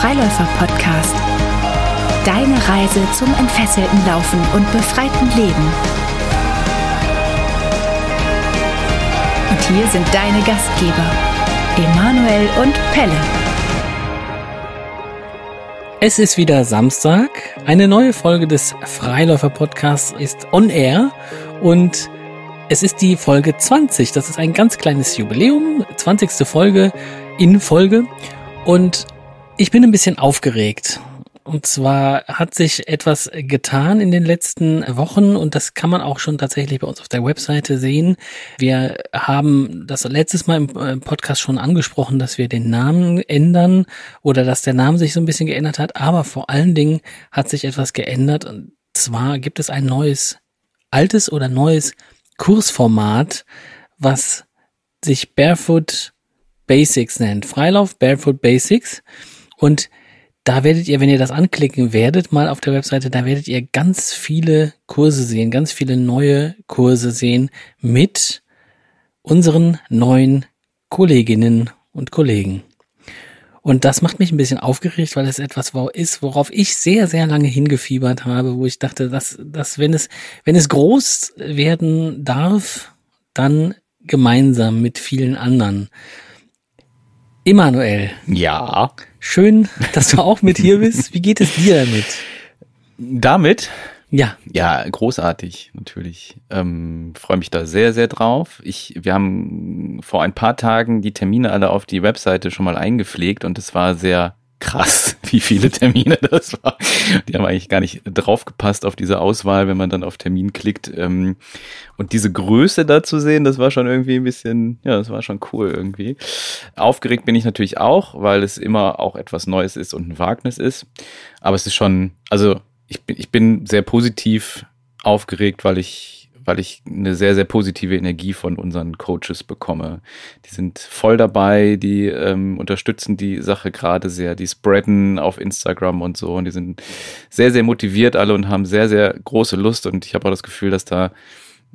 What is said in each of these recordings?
Freiläufer-Podcast. Deine Reise zum entfesselten Laufen und befreiten Leben. Und hier sind deine Gastgeber, Emanuel und Pelle. Es ist wieder Samstag. Eine neue Folge des Freiläufer-Podcasts ist on air und es ist die Folge 20. Das ist ein ganz kleines Jubiläum. 20. Folge in Folge. Und ich bin ein bisschen aufgeregt. Und zwar hat sich etwas getan in den letzten Wochen und das kann man auch schon tatsächlich bei uns auf der Webseite sehen. Wir haben das letztes Mal im äh, Podcast schon angesprochen, dass wir den Namen ändern oder dass der Name sich so ein bisschen geändert hat. Aber vor allen Dingen hat sich etwas geändert. Und zwar gibt es ein neues, altes oder neues Kursformat, was sich Barefoot Basics nennt. Freilauf Barefoot Basics. Und da werdet ihr, wenn ihr das anklicken werdet, mal auf der Webseite, da werdet ihr ganz viele Kurse sehen, ganz viele neue Kurse sehen mit unseren neuen Kolleginnen und Kollegen. Und das macht mich ein bisschen aufgeregt, weil es etwas ist, worauf ich sehr, sehr lange hingefiebert habe, wo ich dachte, dass, dass wenn es, wenn es groß werden darf, dann gemeinsam mit vielen anderen. Emanuel. Ja. Schön, dass du auch mit hier bist. Wie geht es dir damit? Damit? Ja. Ja, großartig, natürlich. Ähm, Freue mich da sehr, sehr drauf. Ich, wir haben vor ein paar Tagen die Termine alle auf die Webseite schon mal eingepflegt und es war sehr krass, wie viele Termine das war. Die haben eigentlich gar nicht draufgepasst auf diese Auswahl, wenn man dann auf Termin klickt. Ähm, und diese Größe da zu sehen, das war schon irgendwie ein bisschen, ja, das war schon cool irgendwie. Aufgeregt bin ich natürlich auch, weil es immer auch etwas Neues ist und ein Wagnis ist. Aber es ist schon, also ich bin, ich bin sehr positiv aufgeregt, weil ich weil ich eine sehr, sehr positive Energie von unseren Coaches bekomme. Die sind voll dabei, die ähm, unterstützen die Sache gerade sehr, die spreaden auf Instagram und so und die sind sehr, sehr motiviert alle und haben sehr, sehr große Lust und ich habe auch das Gefühl, dass da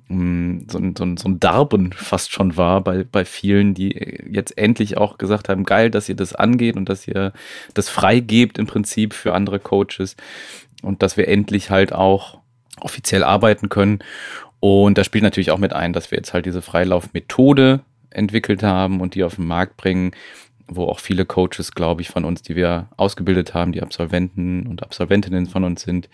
mm, so ein, so, ein, so ein Darben fast schon war bei, bei vielen, die jetzt endlich auch gesagt haben, geil, dass ihr das angeht und dass ihr das freigebt im Prinzip für andere Coaches und dass wir endlich halt auch offiziell arbeiten können. Und da spielt natürlich auch mit ein, dass wir jetzt halt diese Freilaufmethode entwickelt haben und die auf den Markt bringen, wo auch viele Coaches, glaube ich, von uns, die wir ausgebildet haben, die Absolventen und Absolventinnen von uns sind,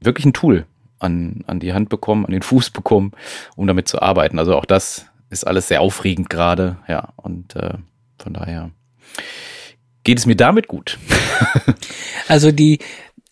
wirklich ein Tool an, an die Hand bekommen, an den Fuß bekommen, um damit zu arbeiten. Also auch das ist alles sehr aufregend gerade, ja, und äh, von daher geht es mir damit gut. also die,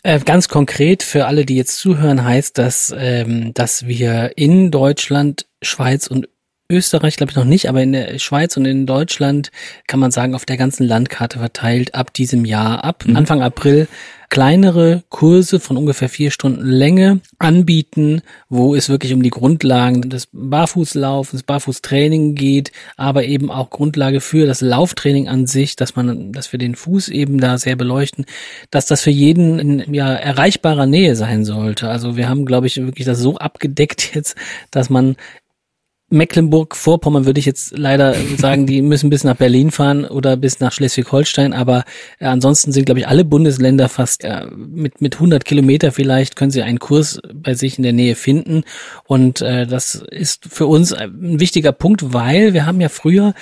äh, ganz konkret für alle, die jetzt zuhören, heißt das, ähm, dass wir in Deutschland, Schweiz und Österreich glaube ich noch nicht, aber in der Schweiz und in Deutschland kann man sagen, auf der ganzen Landkarte verteilt ab diesem Jahr, ab mhm. Anfang April kleinere Kurse von ungefähr vier Stunden Länge anbieten, wo es wirklich um die Grundlagen des Barfußlaufens, Barfußtraining geht, aber eben auch Grundlage für das Lauftraining an sich, dass man, dass wir den Fuß eben da sehr beleuchten, dass das für jeden in ja, erreichbarer Nähe sein sollte. Also wir haben, glaube ich, wirklich das so abgedeckt jetzt, dass man Mecklenburg-Vorpommern würde ich jetzt leider sagen, die müssen bis nach Berlin fahren oder bis nach Schleswig-Holstein, aber äh, ansonsten sind, glaube ich, alle Bundesländer fast äh, mit, mit 100 Kilometer vielleicht können sie einen Kurs bei sich in der Nähe finden. Und äh, das ist für uns ein wichtiger Punkt, weil wir haben ja früher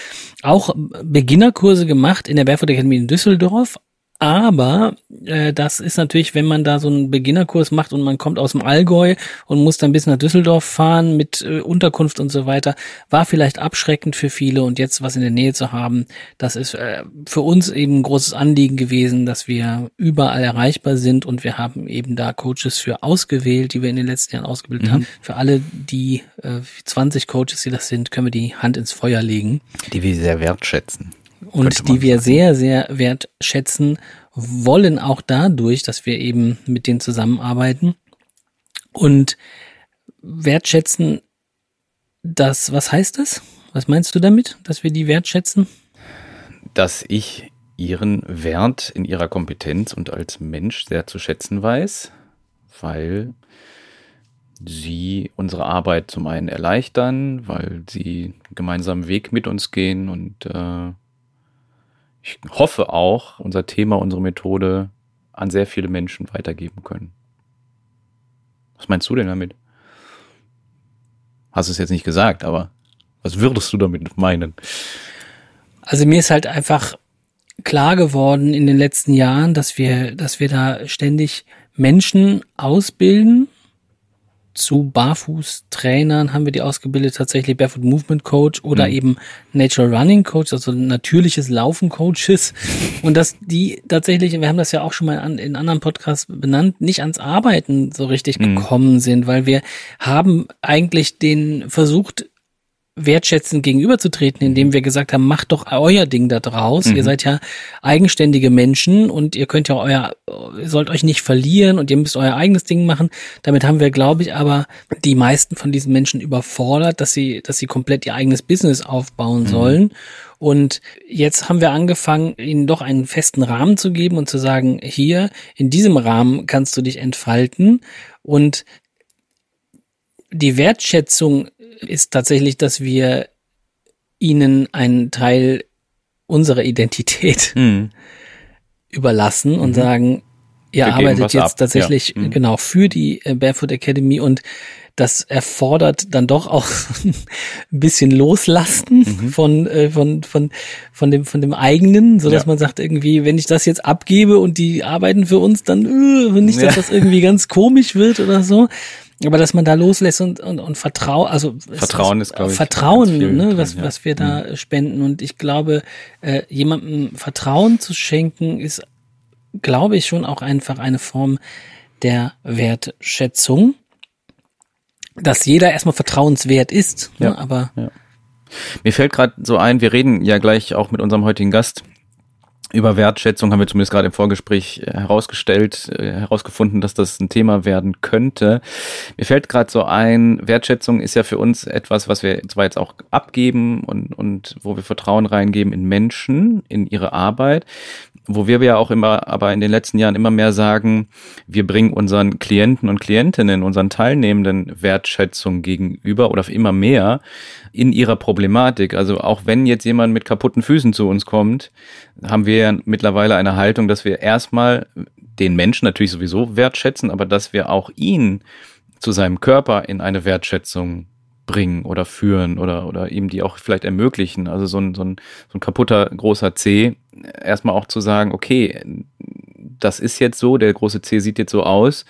auch Beginnerkurse gemacht in der Barefoot Academy in Düsseldorf, aber äh, das ist natürlich, wenn man da so einen Beginnerkurs macht und man kommt aus dem Allgäu und muss dann bis nach Düsseldorf fahren mit äh, Unterkunft und so weiter, war vielleicht abschreckend für viele. Und jetzt was in der Nähe zu haben, das ist äh, für uns eben ein großes Anliegen gewesen, dass wir überall erreichbar sind und wir haben eben da Coaches für ausgewählt, die wir in den letzten Jahren ausgebildet mhm. haben. Für alle die äh, 20 Coaches, die das sind, können wir die Hand ins Feuer legen. Die wir sehr wertschätzen und die wir sehr, sehr wertschätzen wollen, auch dadurch, dass wir eben mit denen zusammenarbeiten und wertschätzen das, was heißt das? Was meinst du damit, dass wir die wertschätzen? Dass ich ihren Wert in ihrer Kompetenz und als Mensch sehr zu schätzen weiß, weil sie unsere Arbeit zum einen erleichtern, weil sie gemeinsamen Weg mit uns gehen und äh, ich hoffe auch, unser Thema, unsere Methode an sehr viele Menschen weitergeben können. Was meinst du denn damit? Hast es jetzt nicht gesagt, aber was würdest du damit meinen? Also mir ist halt einfach klar geworden in den letzten Jahren, dass wir, dass wir da ständig Menschen ausbilden. Zu Barfuß-Trainern haben wir die ausgebildet, tatsächlich Barefoot Movement Coach oder mhm. eben Natural Running Coach, also natürliches Laufen Coaches. Und dass die tatsächlich, wir haben das ja auch schon mal an, in anderen Podcasts benannt, nicht ans Arbeiten so richtig mhm. gekommen sind, weil wir haben eigentlich den versucht, wertschätzend gegenüberzutreten, indem wir gesagt haben, macht doch euer Ding da draus. Mhm. Ihr seid ja eigenständige Menschen und ihr könnt ja euer, ihr sollt euch nicht verlieren und ihr müsst euer eigenes Ding machen. Damit haben wir, glaube ich, aber die meisten von diesen Menschen überfordert, dass sie, dass sie komplett ihr eigenes Business aufbauen mhm. sollen. Und jetzt haben wir angefangen, ihnen doch einen festen Rahmen zu geben und zu sagen, hier, in diesem Rahmen kannst du dich entfalten und die Wertschätzung ist tatsächlich, dass wir ihnen einen Teil unserer Identität mhm. überlassen und mhm. sagen, ihr wir arbeitet jetzt ab. tatsächlich ja. mhm. genau für die äh, Barefoot Academy und das erfordert dann doch auch ein bisschen Loslasten mhm. von, äh, von, von, von dem, von dem eigenen, so dass ja. man sagt irgendwie, wenn ich das jetzt abgebe und die arbeiten für uns, dann äh, nicht, dass ja. das irgendwie ganz komisch wird oder so. Aber dass man da loslässt und, und, und Vertrauen, also Vertrauen ist, glaube ich. Vertrauen, ne, was, ja. was wir da mhm. spenden. Und ich glaube, äh, jemandem Vertrauen zu schenken, ist, glaube ich, schon auch einfach eine Form der Wertschätzung. Dass jeder erstmal vertrauenswert ist, ne, ja. Ne, aber. Ja. Mir fällt gerade so ein, wir reden ja gleich auch mit unserem heutigen Gast über Wertschätzung haben wir zumindest gerade im Vorgespräch äh, herausgestellt, äh, herausgefunden, dass das ein Thema werden könnte. Mir fällt gerade so ein, Wertschätzung ist ja für uns etwas, was wir zwar jetzt auch abgeben und, und wo wir Vertrauen reingeben in Menschen, in ihre Arbeit, wo wir ja auch immer, aber in den letzten Jahren immer mehr sagen, wir bringen unseren Klienten und Klientinnen, unseren Teilnehmenden Wertschätzung gegenüber oder immer mehr in ihrer Problematik. Also auch wenn jetzt jemand mit kaputten Füßen zu uns kommt, haben wir ja mittlerweile eine Haltung, dass wir erstmal den Menschen natürlich sowieso wertschätzen, aber dass wir auch ihn zu seinem Körper in eine Wertschätzung bringen oder führen oder, oder ihm die auch vielleicht ermöglichen. Also so ein, so ein, so ein kaputter großer C, erstmal auch zu sagen, okay, das ist jetzt so, der große C sieht jetzt so aus,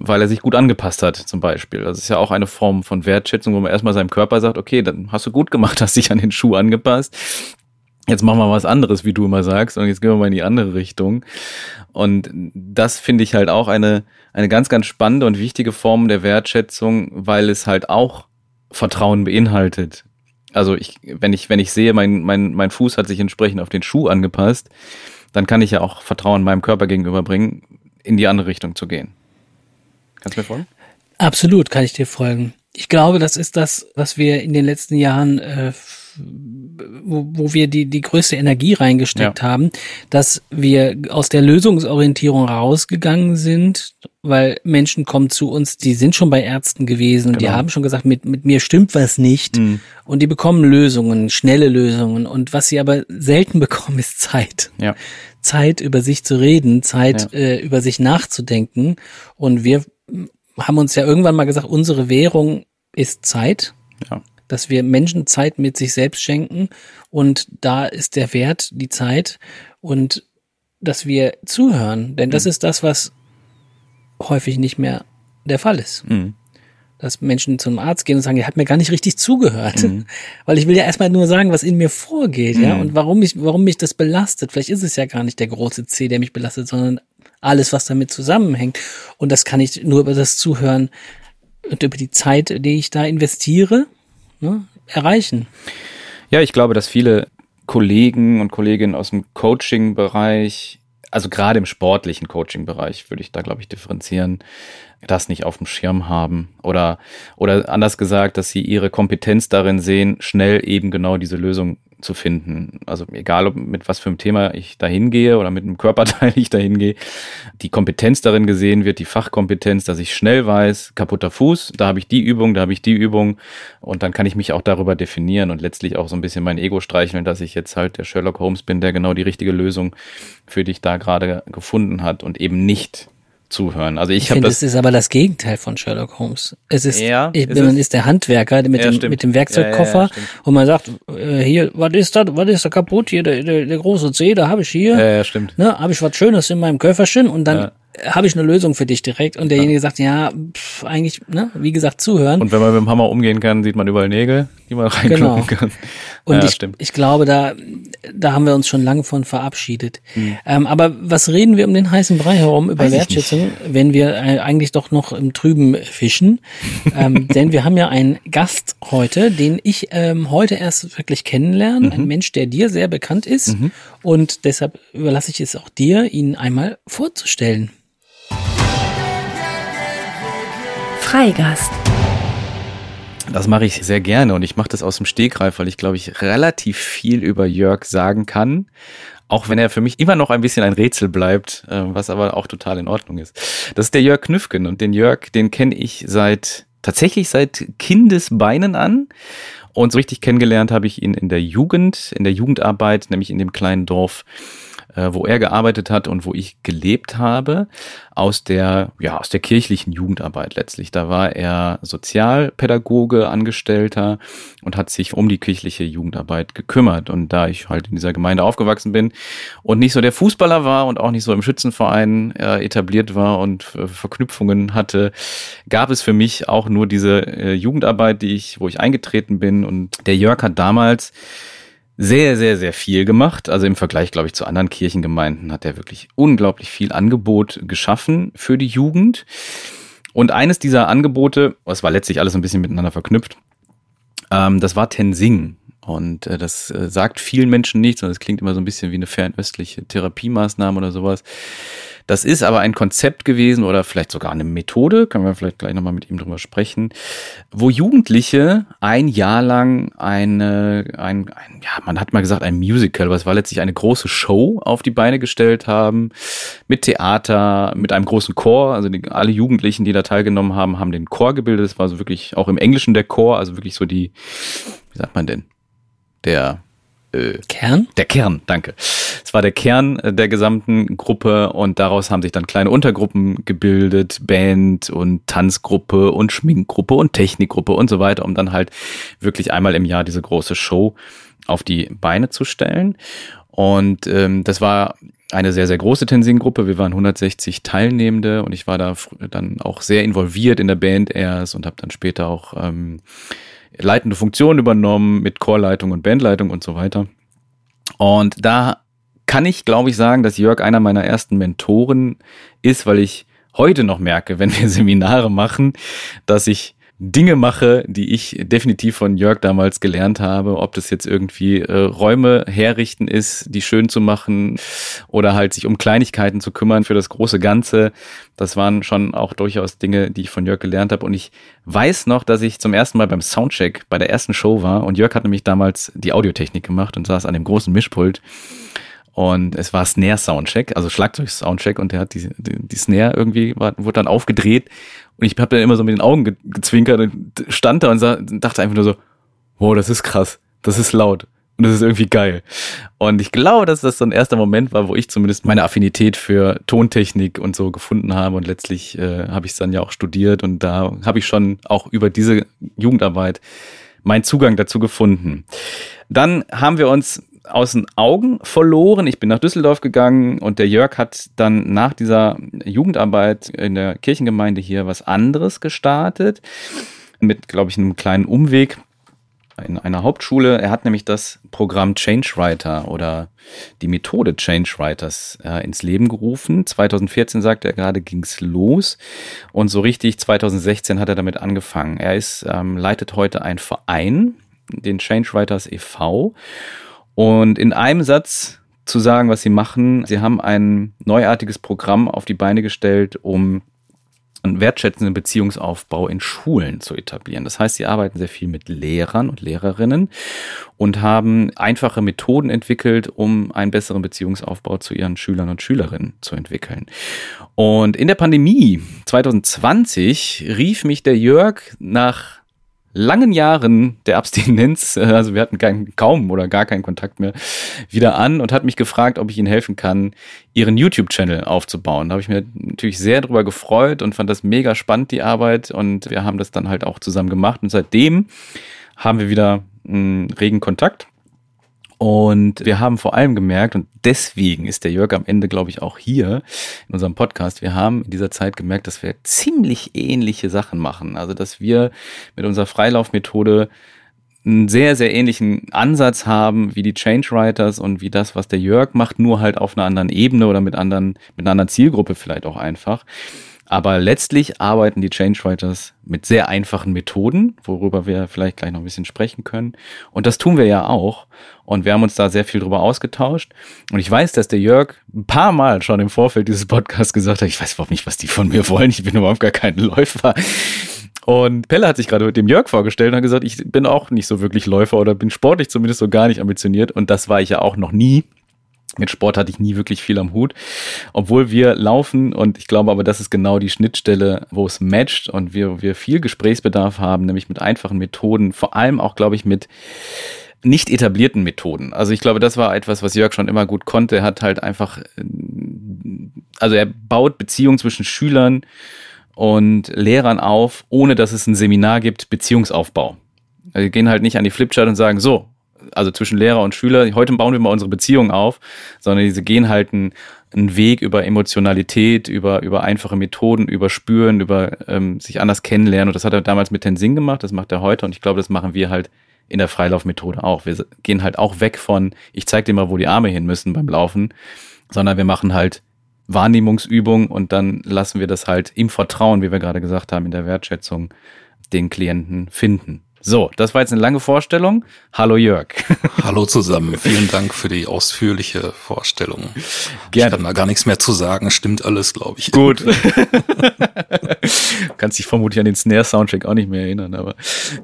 weil er sich gut angepasst hat, zum Beispiel. Das ist ja auch eine Form von Wertschätzung, wo man erstmal seinem Körper sagt, okay, dann hast du gut gemacht, hast dich an den Schuh angepasst. Jetzt machen wir was anderes, wie du immer sagst, und jetzt gehen wir mal in die andere Richtung. Und das finde ich halt auch eine, eine ganz, ganz spannende und wichtige Form der Wertschätzung, weil es halt auch Vertrauen beinhaltet. Also ich, wenn ich, wenn ich sehe, mein, mein, mein Fuß hat sich entsprechend auf den Schuh angepasst, dann kann ich ja auch Vertrauen meinem Körper gegenüberbringen, in die andere Richtung zu gehen. Kannst du mir folgen? Absolut, kann ich dir folgen. Ich glaube, das ist das, was wir in den letzten Jahren äh, wo, wo wir die, die größte Energie reingesteckt ja. haben, dass wir aus der Lösungsorientierung rausgegangen sind, weil Menschen kommen zu uns, die sind schon bei Ärzten gewesen und genau. die haben schon gesagt, mit, mit mir stimmt was nicht. Mhm. Und die bekommen Lösungen, schnelle Lösungen. Und was sie aber selten bekommen, ist Zeit. Ja. Zeit über sich zu reden, Zeit ja. äh, über sich nachzudenken. Und wir haben uns ja irgendwann mal gesagt, unsere Währung ist Zeit. Ja dass wir Menschen Zeit mit sich selbst schenken und da ist der Wert, die Zeit und dass wir zuhören, denn das mhm. ist das, was häufig nicht mehr der Fall ist. Mhm. Dass Menschen zum Arzt gehen und sagen, er hat mir gar nicht richtig zugehört. Mhm. Weil ich will ja erstmal nur sagen, was in mir vorgeht, ja, mhm. und warum mich, warum mich das belastet. Vielleicht ist es ja gar nicht der große C, der mich belastet, sondern alles, was damit zusammenhängt. Und das kann ich nur über das Zuhören und über die Zeit, die ich da investiere, ne, erreichen. Ja, ich glaube, dass viele Kollegen und Kolleginnen aus dem Coaching-Bereich, also gerade im sportlichen Coaching-Bereich, würde ich da, glaube ich, differenzieren, das nicht auf dem Schirm haben. Oder, oder anders gesagt, dass sie ihre Kompetenz darin sehen, schnell eben genau diese Lösung zu finden. Also egal, ob mit was für einem Thema ich da hingehe oder mit einem Körperteil ich da hingehe, die Kompetenz darin gesehen wird, die Fachkompetenz, dass ich schnell weiß, kaputter Fuß, da habe ich die Übung, da habe ich die Übung und dann kann ich mich auch darüber definieren und letztlich auch so ein bisschen mein Ego streicheln, dass ich jetzt halt der Sherlock Holmes bin, der genau die richtige Lösung für dich da gerade gefunden hat und eben nicht zuhören. Also ich, ich finde, es ist aber das Gegenteil von Sherlock Holmes. Es ist, Ja, ich, ist man es? ist der Handwerker mit, Ja, dem, stimmt. mit dem Werkzeugkoffer Ja, und man sagt, äh, hier, was ist das, was ist da kaputt hier, der, der, der große C, da habe ich hier, Ja, ja, stimmt. ne, habe ich was Schönes in meinem Köfferchen und dann. Habe ich eine Lösung für dich direkt und derjenige sagt, ja, pff, eigentlich, ne, wie gesagt, zuhören. Und wenn man mit dem Hammer umgehen kann, sieht man überall Nägel, die man reinkloppen Genau. kann. Und ja, ich, stimmt. ich glaube, da, da haben wir uns schon lange von verabschiedet. Hm. Ähm, aber was reden wir um den heißen Brei herum über Weiß Wertschätzung, wenn wir äh, eigentlich doch noch im Trüben fischen? ähm, denn wir haben ja einen Gast heute, den ich ähm, heute erst wirklich kennenlerne. Mhm. Ein Mensch, der dir sehr bekannt ist. Und deshalb überlasse ich es auch dir, ihn einmal vorzustellen. Freigast. Das mache ich sehr gerne und ich mache das aus dem Stegreif, weil ich glaube ich relativ viel über Jörg sagen kann. Auch wenn er für mich immer noch ein bisschen ein Rätsel bleibt, äh, was aber auch total in Ordnung ist. Das ist der Jörg Knüffgen und den Jörg, den kenne ich seit tatsächlich seit Kindesbeinen an. Und so richtig kennengelernt habe ich ihn in der Jugend, in der Jugendarbeit, nämlich in dem kleinen Dorf, wo er gearbeitet hat und wo ich gelebt habe, aus der, ja, aus der kirchlichen Jugendarbeit letztlich. Da war er Sozialpädagoge, Angestellter und hat sich um die kirchliche Jugendarbeit gekümmert. Und da ich halt in dieser Gemeinde aufgewachsen bin und nicht so der Fußballer war und auch nicht so im Schützenverein äh, etabliert war und äh, Verknüpfungen hatte, gab es für mich auch nur diese äh, Jugendarbeit, die ich, wo ich eingetreten bin. Und der Jörg hat damals sehr, sehr, sehr viel gemacht. Also im Vergleich, glaube ich, zu anderen Kirchengemeinden hat er wirklich unglaublich viel Angebot geschaffen für die Jugend. Und eines dieser Angebote, es war letztlich alles ein bisschen miteinander verknüpft, ähm, das war Tensing. Und äh, das äh, sagt vielen Menschen nichts und es klingt immer so ein bisschen wie eine fernöstliche Therapiemaßnahme oder sowas. Das ist aber ein Konzept gewesen oder vielleicht sogar eine Methode, können wir vielleicht gleich nochmal mit ihm drüber sprechen, wo Jugendliche ein Jahr lang eine, ein, ein, ja, man hat mal gesagt ein Musical, es war letztlich eine große Show auf die Beine gestellt haben, mit Theater, mit einem großen Chor, also die, alle Jugendlichen, die da teilgenommen haben, haben den Chor gebildet, es war so wirklich auch im Englischen der Chor, also wirklich so die, wie sagt man denn, der äh, Kern? der Kern, danke. Es war der Kern äh, der gesamten Gruppe und daraus haben sich dann kleine Untergruppen gebildet, Band und Tanzgruppe und Schminkgruppe und Technikgruppe und so weiter, um dann halt wirklich einmal im Jahr diese große Show auf die Beine zu stellen. Und ähm, das war eine sehr, sehr große Tensing-Gruppe. Wir waren 160 Teilnehmende und ich war da dann auch sehr involviert in der Band erst und habe dann später auch ähm, leitende Funktionen übernommen mit Chorleitung und Bandleitung und so weiter. Und da kann ich, glaube ich, sagen, dass Jörg einer meiner ersten Mentoren ist, weil ich heute noch merke, wenn wir Seminare machen, dass ich Dinge mache, die ich definitiv von Jörg damals gelernt habe, ob das jetzt irgendwie äh, Räume herrichten ist, die schön zu machen oder halt sich um Kleinigkeiten zu kümmern für das große Ganze. Das waren schon auch durchaus Dinge, die ich von Jörg gelernt habe. Und ich weiß noch, dass ich zum ersten Mal beim Soundcheck bei der ersten Show war. Und Jörg hat nämlich damals die Audiotechnik gemacht und saß an dem großen Mischpult. Und es war Snare Soundcheck, also Schlagzeug Soundcheck und der hat die, die, die Snare irgendwie, war, wurde dann aufgedreht und ich habe dann immer so mit den Augen ge gezwinkert und stand da und sah, dachte einfach nur so, wow, das ist krass, das ist laut und das ist irgendwie geil. Und ich glaube, dass das so ein erster Moment war, wo ich zumindest meine Affinität für Tontechnik und so gefunden habe und letztlich äh, habe ich es dann ja auch studiert und da habe ich schon auch über diese Jugendarbeit meinen Zugang dazu gefunden. Dann haben wir uns aus den Augen verloren. Ich bin nach Düsseldorf gegangen und der Jörg hat dann nach dieser Jugendarbeit in der Kirchengemeinde hier was anderes gestartet. Mit, glaube ich, einem kleinen Umweg in einer Hauptschule. Er hat nämlich das Programm Change Writer oder die Methode Change Writers äh, ins Leben gerufen. 2014, sagte er gerade, ging's los. Und so richtig 2016 hat er damit angefangen. Er ist, ähm, leitet heute einen Verein, den Change Writers e.V. Und in einem Satz zu sagen, was sie machen, sie haben ein neuartiges Programm auf die Beine gestellt, um einen wertschätzenden Beziehungsaufbau in Schulen zu etablieren. Das heißt, sie arbeiten sehr viel mit Lehrern und Lehrerinnen und haben einfache Methoden entwickelt, um einen besseren Beziehungsaufbau zu ihren Schülern und Schülerinnen zu entwickeln. Und in der Pandemie 2020 rief mich der Jörg nach langen Jahren der Abstinenz, also wir hatten kein, kaum oder gar keinen Kontakt mehr, wieder an und hat mich gefragt, ob ich ihnen helfen kann, ihren YouTube-Channel aufzubauen. Da habe ich mir natürlich sehr drüber gefreut und fand das mega spannend, die Arbeit. Und wir haben das dann halt auch zusammen gemacht. Und seitdem haben wir wieder einen regen Kontakt. Und wir haben vor allem gemerkt, und deswegen ist der Jörg am Ende, glaube ich, auch hier in unserem Podcast, wir haben in dieser Zeit gemerkt, dass wir ziemlich ähnliche Sachen machen. Also, dass wir mit unserer Freilaufmethode einen sehr, sehr ähnlichen Ansatz haben wie die Change Writers und wie das, was der Jörg macht, nur halt auf einer anderen Ebene oder mit anderen, mit einer anderen Zielgruppe vielleicht auch einfach. Aber letztlich arbeiten die Change Writers mit sehr einfachen Methoden, worüber wir vielleicht gleich noch ein bisschen sprechen können. Und das tun wir ja auch. Und wir haben uns da sehr viel drüber ausgetauscht. Und ich weiß, dass der Jörg ein paar Mal schon im Vorfeld dieses Podcasts gesagt hat, ich weiß überhaupt nicht, was die von mir wollen. Ich bin überhaupt gar kein Läufer. Und Pelle hat sich gerade mit dem Jörg vorgestellt und hat gesagt, ich bin auch nicht so wirklich Läufer oder bin sportlich zumindest so gar nicht ambitioniert. Und das war ich ja auch noch nie. Mit Sport hatte ich nie wirklich viel am Hut, obwohl wir laufen und ich glaube aber, das ist genau die Schnittstelle, wo es matcht und wir, wir viel Gesprächsbedarf haben, nämlich mit einfachen Methoden, vor allem auch, glaube ich, mit nicht etablierten Methoden. Also ich glaube, das war etwas, was Jörg schon immer gut konnte. Er hat halt einfach, also er baut Beziehungen zwischen Schülern und Lehrern auf, ohne dass es ein Seminar gibt, Beziehungsaufbau. Wir gehen halt nicht an die Flipchart und sagen, so, also zwischen Lehrer und Schüler, heute bauen wir mal unsere Beziehung auf, sondern diese gehen halt einen, einen Weg über Emotionalität, über, über einfache Methoden, über Spüren, über ähm, sich anders kennenlernen. Und das hat er damals mit Tenzing gemacht, das macht er heute und ich glaube, das machen wir halt in der Freilaufmethode auch. Wir gehen halt auch weg von, ich zeig dir mal, wo die Arme hin müssen beim Laufen, sondern wir machen halt Wahrnehmungsübung und dann lassen wir das halt im Vertrauen, wie wir gerade gesagt haben, in der Wertschätzung den Klienten finden. So, das war jetzt eine lange Vorstellung. Hallo Jörg. Hallo zusammen. Vielen Dank für die ausführliche Vorstellung. Gerne. Ich kann da gar nichts mehr zu sagen. Stimmt alles, glaube ich. Gut. Kannst dich vermutlich an den Snare-Soundcheck auch nicht mehr erinnern, aber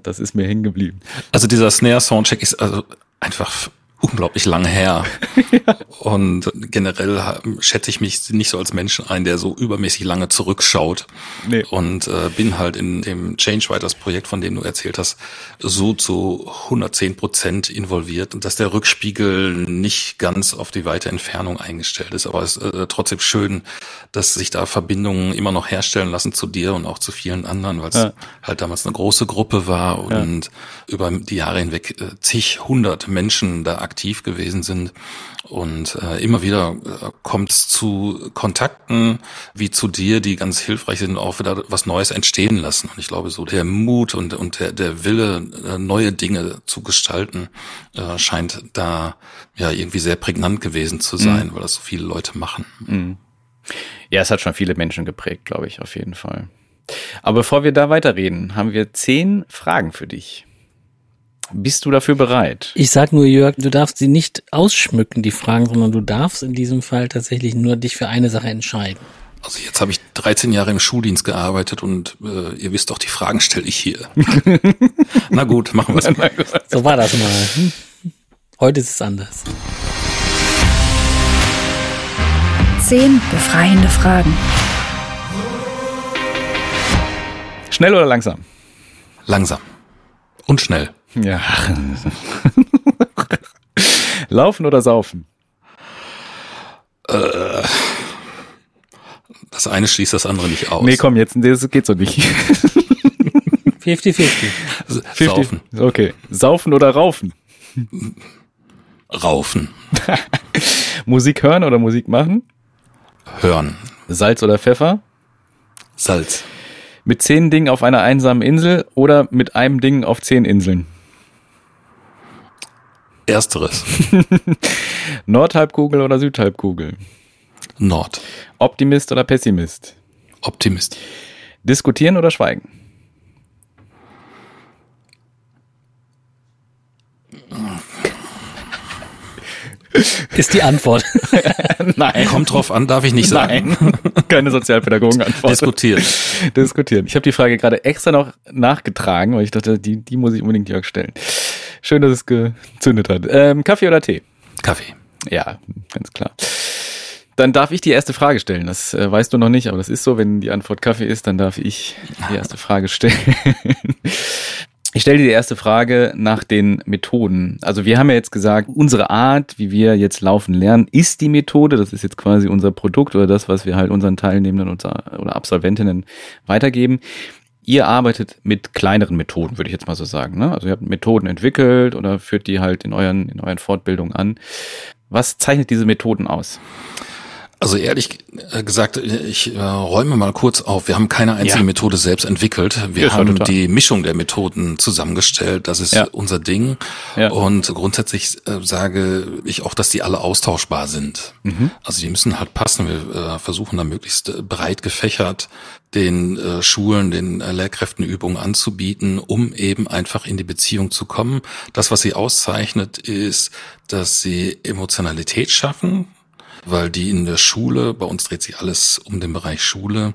das ist mir hängen geblieben. Also dieser Snare-Soundcheck ist also einfach unglaublich lang her. ja. Und generell schätze ich mich nicht so als Menschen ein, der so übermäßig lange zurückschaut. Nee. Und äh, bin halt in dem Change Writers Projekt, von dem du erzählt hast, so zu 110 Prozent involviert und dass der Rückspiegel nicht ganz auf die weite Entfernung eingestellt ist. Aber es ist äh, trotzdem schön, dass sich da Verbindungen immer noch herstellen lassen zu dir und auch zu vielen anderen, weil es ja. halt damals eine große Gruppe war und ja. über die Jahre hinweg äh, zig, hundert Menschen da aktiv gewesen sind. Und äh, immer wieder äh, kommt es zu Kontakten wie zu dir, die ganz hilfreich sind und auch wieder was Neues entstehen lassen. Und ich glaube, so der Mut und, und der, der Wille, äh, neue Dinge zu gestalten, äh, scheint da ja irgendwie sehr prägnant gewesen zu sein, mhm. weil das so viele Leute machen. Mhm. Ja, es hat schon viele Menschen geprägt, glaube ich, auf jeden Fall. Aber bevor wir da weiterreden, haben wir zehn Fragen für dich. Bist du dafür bereit? Ich sag nur, Jörg, du darfst sie nicht ausschmücken, die Fragen, sondern du darfst in diesem Fall tatsächlich nur dich für eine Sache entscheiden. Also jetzt habe ich 13 Jahre im Schuldienst gearbeitet und äh, ihr wisst doch, die Fragen stelle ich hier. Na gut, machen wir es mal. So war das mal. Heute ist es anders. Zehn befreiende Fragen. Schnell oder langsam? Langsam. Und schnell. Ja. Laufen oder saufen? Äh, das eine schließt das andere nicht aus. Nee, komm, jetzt, das geht so nicht. 50-50. Saufen. Okay. Saufen oder raufen? Raufen. Musik hören oder Musik machen? Hören. Salz oder Pfeffer? Salz. Mit zehn Dingen auf einer einsamen Insel oder mit einem Ding auf zehn Inseln? Ersteres. Nordhalbkugel oder Südhalbkugel? Nord. Optimist oder Pessimist? Optimist. Diskutieren oder schweigen? Ist die Antwort. Nein. Kommt drauf an, darf ich nicht sagen. Nein. Keine Sozialpädagogen-Antwort. Diskutieren. Diskutieren. Ich habe die Frage gerade extra noch nachgetragen, weil ich dachte, die, die muss ich unbedingt Jörg stellen. Schön, dass es gezündet hat. Ähm, Kaffee oder Tee? Kaffee. Ja, ganz klar. Dann darf ich die erste Frage stellen. Das äh, weißt du noch nicht, aber das ist so. Wenn die Antwort Kaffee ist, dann darf ich die erste Frage stellen. Ich stelle dir die erste Frage nach den Methoden. Also wir haben ja jetzt gesagt, unsere Art, wie wir jetzt laufen lernen, ist die Methode. Das ist jetzt quasi unser Produkt oder das, was wir halt unseren Teilnehmenden oder Absolventinnen weitergeben. Ihr arbeitet mit kleineren Methoden, würde ich jetzt mal so sagen. Ne? Also ihr habt Methoden entwickelt oder führt die halt in euren, in euren Fortbildungen an. Was zeichnet diese Methoden aus? Also ehrlich äh, gesagt, ich äh, räume mal kurz auf. Wir haben keine einzige ja. Methode selbst entwickelt. Wir ja, haben die Mischung der Methoden zusammengestellt. Das ist ja. unser Ding. Und grundsätzlich äh, sage ich auch, dass die alle austauschbar sind. Mhm. Also die müssen halt passen. Wir äh, versuchen da möglichst breit gefächert den äh, Schulen, den äh, Lehrkräften Übungen anzubieten, um eben einfach in die Beziehung zu kommen. Das, was sie auszeichnet, ist, dass sie Emotionalität schaffen weil die in der Schule, bei uns dreht sich alles um den Bereich Schule,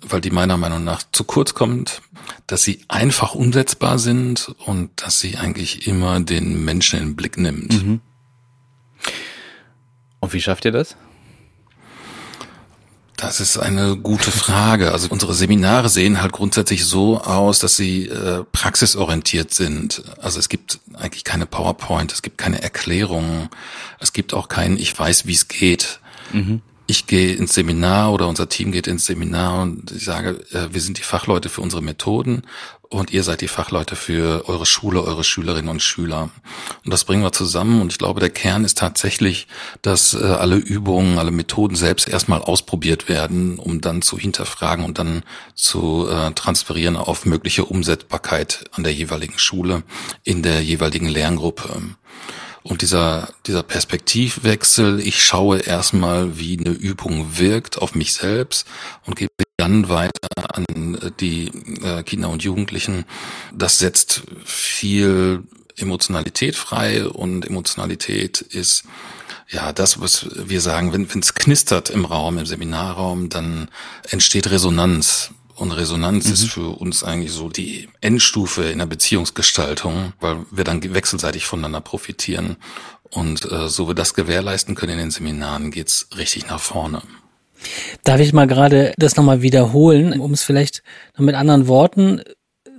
weil die meiner Meinung nach zu kurz kommt, dass sie einfach umsetzbar sind und dass sie eigentlich immer den Menschen in den Blick nimmt. Mhm. Und wie schafft ihr das? Das ist eine gute Frage. Also unsere Seminare sehen halt grundsätzlich so aus, dass sie äh, praxisorientiert sind. Also es gibt eigentlich keine PowerPoint, es gibt keine Erklärungen, es gibt auch kein Ich weiß, wie es geht. Mhm ich gehe ins Seminar oder unser Team geht ins Seminar und ich sage, äh, wir sind die Fachleute für unsere Methoden und ihr seid die Fachleute für eure Schule, eure Schülerinnen und Schüler. Und das bringen wir zusammen und ich glaube, der Kern ist tatsächlich, dass äh, alle Übungen, alle Methoden selbst erstmal ausprobiert werden, um dann zu hinterfragen und dann zu äh, transferieren auf mögliche Umsetzbarkeit an der jeweiligen Schule, in der jeweiligen Lerngruppe. Und dieser, dieser Perspektivwechsel, ich schaue erstmal, wie eine Übung wirkt auf mich selbst und gebe dann weiter an die äh, Kinder und Jugendlichen. Das setzt viel Emotionalität frei und Emotionalität ist ja das, was wir sagen, wenn es knistert im Raum, im Seminarraum, dann entsteht Resonanz. Und Resonanz mhm. ist für uns eigentlich so die Endstufe in der Beziehungsgestaltung, weil wir dann wechselseitig voneinander profitieren. Und äh, so wir das gewährleisten können in den Seminaren, geht's richtig nach vorne. Darf ich mal gerade das nochmal wiederholen, um es vielleicht noch mit anderen Worten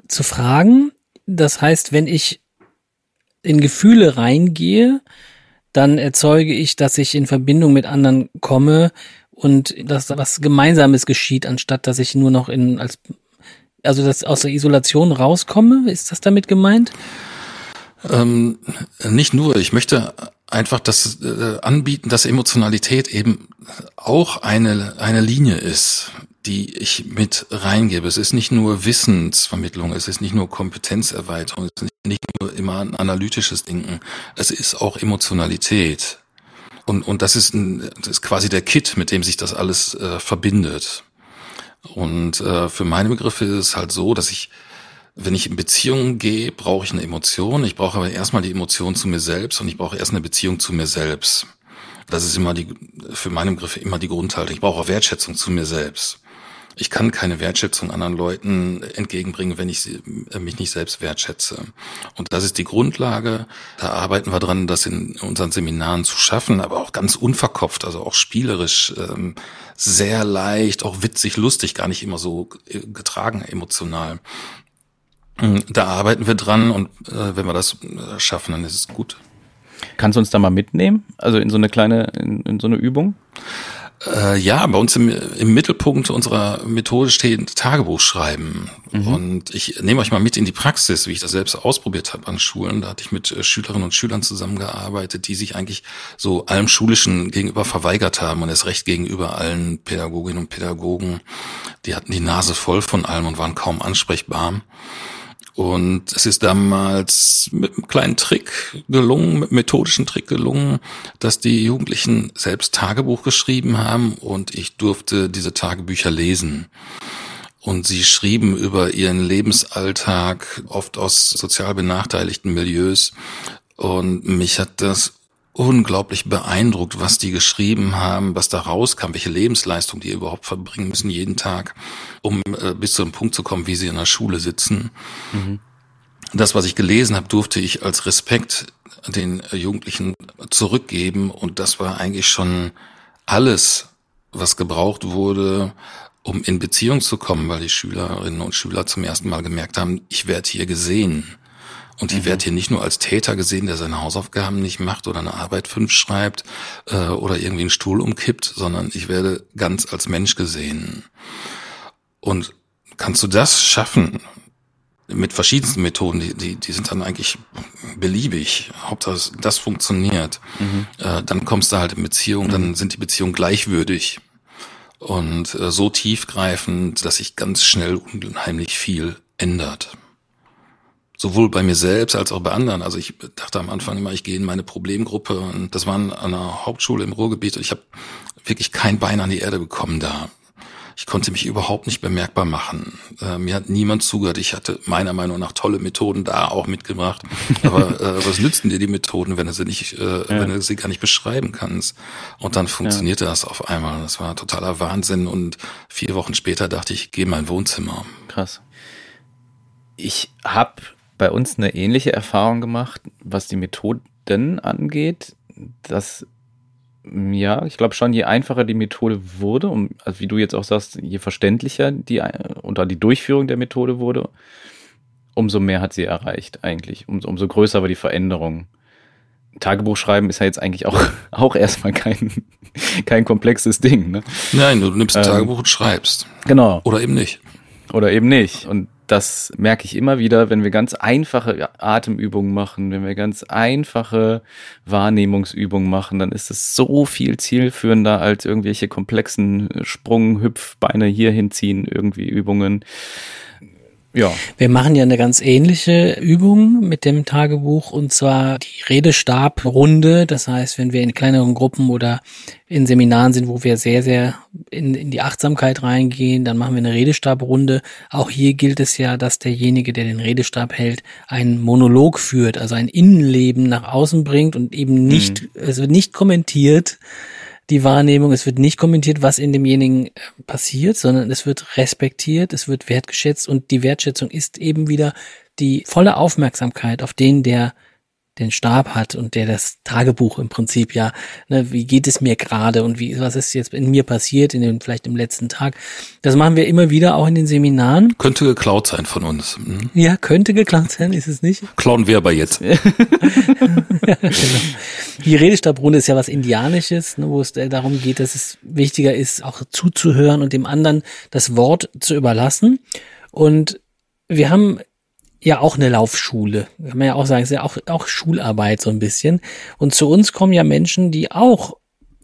zu fragen? Das heißt, wenn ich in Gefühle reingehe, dann erzeuge ich, dass ich in Verbindung mit anderen komme, und dass was Gemeinsames geschieht, anstatt dass ich nur noch in als also dass aus der Isolation rauskomme, ist das damit gemeint? Ähm, nicht nur. Ich möchte einfach das äh, anbieten, dass Emotionalität eben auch eine eine Linie ist, die ich mit reingebe. Es ist nicht nur Wissensvermittlung, es ist nicht nur Kompetenzerweiterung, es ist nicht nur immer ein analytisches Denken, es ist auch Emotionalität. Und, und das ist, ein, das ist quasi der Kit, mit dem sich das alles äh, verbindet. Und äh, für meine Begriffe ist es halt so, dass ich, wenn ich in Beziehungen gehe, brauche ich eine Emotion. Ich brauche aber erstmal die Emotion zu mir selbst und ich brauche erst eine Beziehung zu mir selbst. Das ist immer die, für meine Begriffe immer die Grundhaltung. Ich brauche auch Wertschätzung zu mir selbst ich kann keine Wertschätzung anderen Leuten entgegenbringen, wenn ich äh, mich nicht selbst wertschätze. Und das ist die Grundlage. Da arbeiten wir dran, das in unseren Seminaren zu schaffen, aber auch ganz unverkopft, also auch spielerisch, ähm, sehr leicht, auch witzig, lustig, gar nicht immer so äh, getragen emotional. Hm, da arbeiten wir dran und äh, wenn wir das schaffen, dann ist es gut. Kannst du uns da mal mitnehmen? Also in so eine kleine, in, in so eine Übung? Äh, ja, bei uns im, im Mittelpunkt unserer Methode steht Tagebuch schreiben. Mhm. Und ich nehme euch mal mit in die Praxis, wie ich das selbst ausprobiert habe an Schulen. Da hatte ich mit äh, Schülerinnen und Schülern zusammengearbeitet, die sich eigentlich so allem Schulischen gegenüber verweigert haben und erst recht gegenüber allen Pädagoginnen und Pädagogen. Die hatten die Nase voll von allem und waren kaum ansprechbar. Und es ist damals mit einem kleinen Trick gelungen, mit methodischen Trick gelungen, dass die Jugendlichen selbst Tagebuch geschrieben haben und ich durfte diese Tagebücher lesen. Und sie schrieben über ihren Lebensalltag, oft aus sozial benachteiligten Milieus. Und mich hat das unglaublich beeindruckt, was die geschrieben haben, was da rauskam, welche Lebensleistung die überhaupt verbringen müssen jeden Tag, um äh, bis zu dem Punkt zu kommen, wie sie in der Schule sitzen. Mhm. Das, was ich gelesen habe, durfte ich als Respekt den Jugendlichen zurückgeben und das war eigentlich schon alles, was gebraucht wurde, um in Beziehung zu kommen, weil die Schülerinnen und Schüler zum ersten Mal gemerkt haben, ich werde hier gesehen. Und ich mhm. werde hier nicht nur als Täter gesehen, der seine Hausaufgaben nicht macht oder eine Arbeit fünf schreibt äh, oder irgendwie einen Stuhl umkippt, sondern ich werde ganz als Mensch gesehen. Und kannst du das schaffen mit verschiedensten Methoden, die, die, die sind dann eigentlich beliebig. Hauptsache das funktioniert. Mhm. Äh, dann kommst du halt in Beziehung, dann mhm. sind die Beziehungen gleichwürdig und äh, so tiefgreifend, dass sich ganz schnell unheimlich viel ändert sowohl bei mir selbst als auch bei anderen. Also ich dachte am Anfang immer, ich gehe in meine Problemgruppe und das war an einer Hauptschule im Ruhrgebiet und ich habe wirklich kein Bein an die Erde bekommen da. Ich konnte mich überhaupt nicht bemerkbar machen. Äh, mir hat niemand zugehört. Ich hatte meiner Meinung nach tolle Methoden da auch mitgebracht. Aber äh, was nützen dir die Methoden, wenn du sie nicht, äh, ja. wenn du sie gar nicht beschreiben kannst? Und dann funktionierte ja. das auf einmal. Das war totaler Wahnsinn. Und vier Wochen später dachte ich, ich gehe in mein Wohnzimmer. Krass. Ich habe bei uns eine ähnliche Erfahrung gemacht, was die Methoden angeht, dass ja, ich glaube schon, je einfacher die Methode wurde, um, also wie du jetzt auch sagst, je verständlicher die oder die Durchführung der Methode wurde, umso mehr hat sie erreicht eigentlich. Um, umso größer war die Veränderung. Tagebuch schreiben ist ja jetzt eigentlich auch, auch erstmal kein, kein komplexes Ding. Ne? Nein, du nimmst ein ähm, Tagebuch und schreibst. Genau. Oder eben nicht. Oder eben nicht. Und das merke ich immer wieder, wenn wir ganz einfache Atemübungen machen, wenn wir ganz einfache Wahrnehmungsübungen machen, dann ist es so viel zielführender als irgendwelche komplexen Sprung, Hüpf, Beine hier hinziehen, irgendwie Übungen. Ja. Wir machen ja eine ganz ähnliche Übung mit dem Tagebuch und zwar die Redestabrunde. Das heißt, wenn wir in kleineren Gruppen oder in Seminaren sind, wo wir sehr, sehr in, in die Achtsamkeit reingehen, dann machen wir eine Redestabrunde. Auch hier gilt es ja, dass derjenige, der den Redestab hält, einen Monolog führt, also ein Innenleben nach außen bringt und eben nicht, mhm. es wird nicht kommentiert, die Wahrnehmung, es wird nicht kommentiert, was in demjenigen äh, passiert, sondern es wird respektiert, es wird wertgeschätzt und die Wertschätzung ist eben wieder die volle Aufmerksamkeit auf den, der den Stab hat und der das Tagebuch im Prinzip ja, ne, wie geht es mir gerade und wie, was ist jetzt in mir passiert, in dem, vielleicht im letzten Tag. Das machen wir immer wieder auch in den Seminaren. Könnte geklaut sein von uns. Mhm. Ja, könnte geklaut sein, ist es nicht? Klauen wir aber jetzt. ja, genau. Die Redestabrunde ist ja was Indianisches, ne, wo es darum geht, dass es wichtiger ist, auch zuzuhören und dem anderen das Wort zu überlassen. Und wir haben ja auch eine Laufschule. Kann man ja auch sagen, ist ja auch, auch Schularbeit so ein bisschen. Und zu uns kommen ja Menschen, die auch,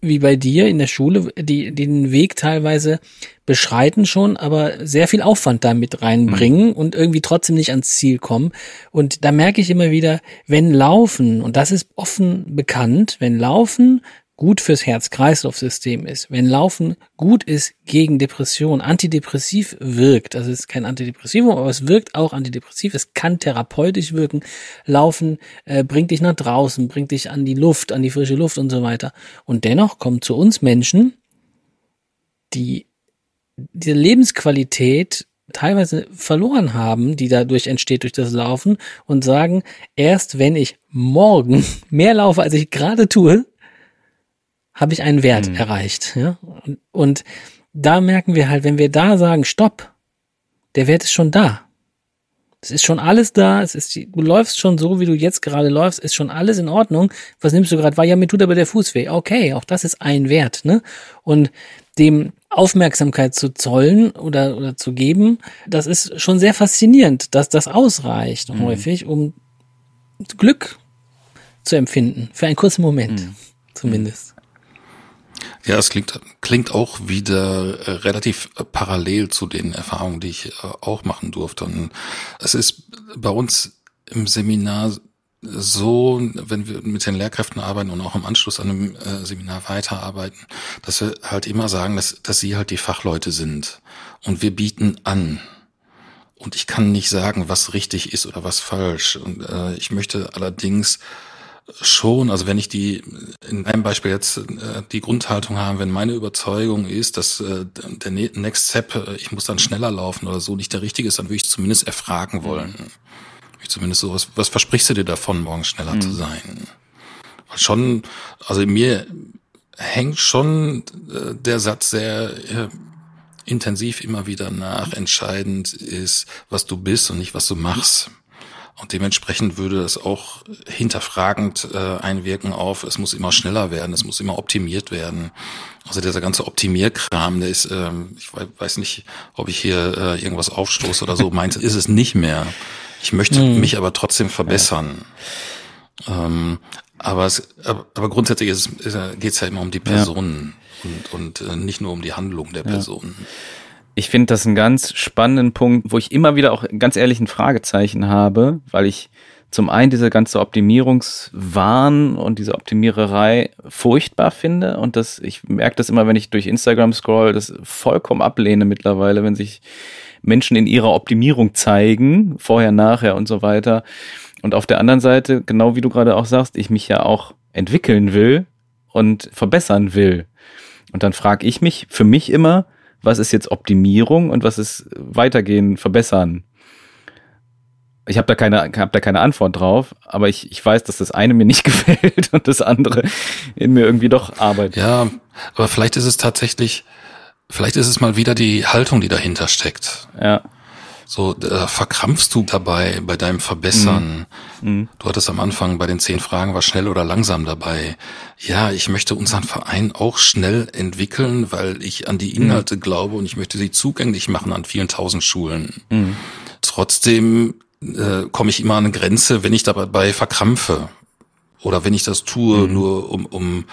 wie bei dir in der Schule, die, die den Weg teilweise beschreiten schon, aber sehr viel Aufwand damit reinbringen mhm. und irgendwie trotzdem nicht ans Ziel kommen. Und da merke ich immer wieder, wenn Laufen, und das ist offen bekannt, wenn Laufen gut fürs Herz-Kreislauf-System ist, wenn Laufen gut ist gegen Depression, antidepressiv wirkt, also es ist kein Antidepressivum, aber es wirkt auch antidepressiv, es kann therapeutisch wirken. Laufen äh, bringt dich nach draußen, bringt dich an die Luft, an die frische Luft und so weiter. Und dennoch kommen zu uns Menschen, die diese Lebensqualität teilweise verloren haben, die dadurch entsteht durch das Laufen und sagen, erst wenn ich morgen mehr laufe, als ich gerade tue, habe ich einen Wert mhm. erreicht. Ja? Und, und da merken wir halt, wenn wir da sagen, stopp, der Wert ist schon da. Es ist schon alles da, es ist, du läufst schon so, wie du jetzt gerade läufst, ist schon alles in Ordnung. Was nimmst du gerade? War ja, mir tut aber der Fuß weh. Okay, auch das ist ein Wert, ne? Und dem Aufmerksamkeit zu zollen oder, oder zu geben, das ist schon sehr faszinierend, dass das ausreicht mhm. häufig, um Glück zu empfinden. Für einen kurzen Moment, mhm. zumindest. Ja, es klingt, klingt auch wieder äh, relativ äh, parallel zu den Erfahrungen, die ich äh, auch machen durfte. Und es ist bei uns im Seminar so, wenn wir mit den Lehrkräften arbeiten und auch im Anschluss an äh, Seminar weiterarbeiten, dass wir halt immer sagen, dass, dass sie halt die Fachleute sind. Und wir bieten an. Und ich kann nicht sagen, was richtig ist oder was falsch. Und äh, ich möchte allerdings Schon, also wenn ich die, in einem Beispiel jetzt äh, die Grundhaltung habe, wenn meine Überzeugung ist, dass äh, der ne-, Next Step, äh, ich muss dann schneller laufen oder so, nicht der richtige ist, dann würde ich zumindest erfragen mhm. wollen. Mhm. Ich zumindest so, was, was versprichst du dir davon, morgen schneller mhm. zu sein? Schon, also mir hängt schon äh, der Satz sehr äh, intensiv immer wieder nach. Entscheidend ist, was du bist und nicht, was du machst. Und dementsprechend würde es auch hinterfragend äh, einwirken auf, es muss immer schneller werden, es muss immer optimiert werden. Also dieser ganze Optimierkram, der ist, ähm, ich weiß nicht, ob ich hier äh, irgendwas aufstoße oder so, meint ist es nicht mehr. Ich möchte mhm. mich aber trotzdem verbessern. Ja. Ähm, aber, es, aber, aber grundsätzlich geht es ja immer um die Personen ja. und, und äh, nicht nur um die Handlung der Personen. Ja. Ich finde das einen ganz spannenden Punkt, wo ich immer wieder auch ganz ehrlich ein Fragezeichen habe, weil ich zum einen diese ganze Optimierungswahn und diese Optimiererei furchtbar finde und das, ich merke das immer, wenn ich durch Instagram scroll, das vollkommen ablehne mittlerweile, wenn sich Menschen in ihrer Optimierung zeigen, vorher, nachher und so weiter. Und auf der anderen Seite, genau wie du gerade auch sagst, ich mich ja auch entwickeln will und verbessern will. Und dann frage ich mich für mich immer, was ist jetzt Optimierung und was ist weitergehen, verbessern. Ich habe da keine, hab da keine Antwort drauf, aber ich, ich weiß, dass das eine mir nicht gefällt und das andere in mir irgendwie doch arbeitet. Ja, aber vielleicht ist es tatsächlich, vielleicht ist es mal wieder die Haltung, die dahinter steckt. Ja. So äh, verkrampfst du dabei bei deinem Verbessern. Mhm. mhm. Du hattest am Anfang bei den zehn Fragen war schnell oder langsam dabei. Ja, ich möchte unseren Verein auch schnell entwickeln, weil ich an die mhm. Inhalte mhm. glaube und ich möchte sie zugänglich machen an vielen tausend Schulen. Mhm. Trotzdem äh, komme ich immer an eine Grenze, wenn ich dabei verkrampfe oder wenn ich das tue, mhm. nur um, um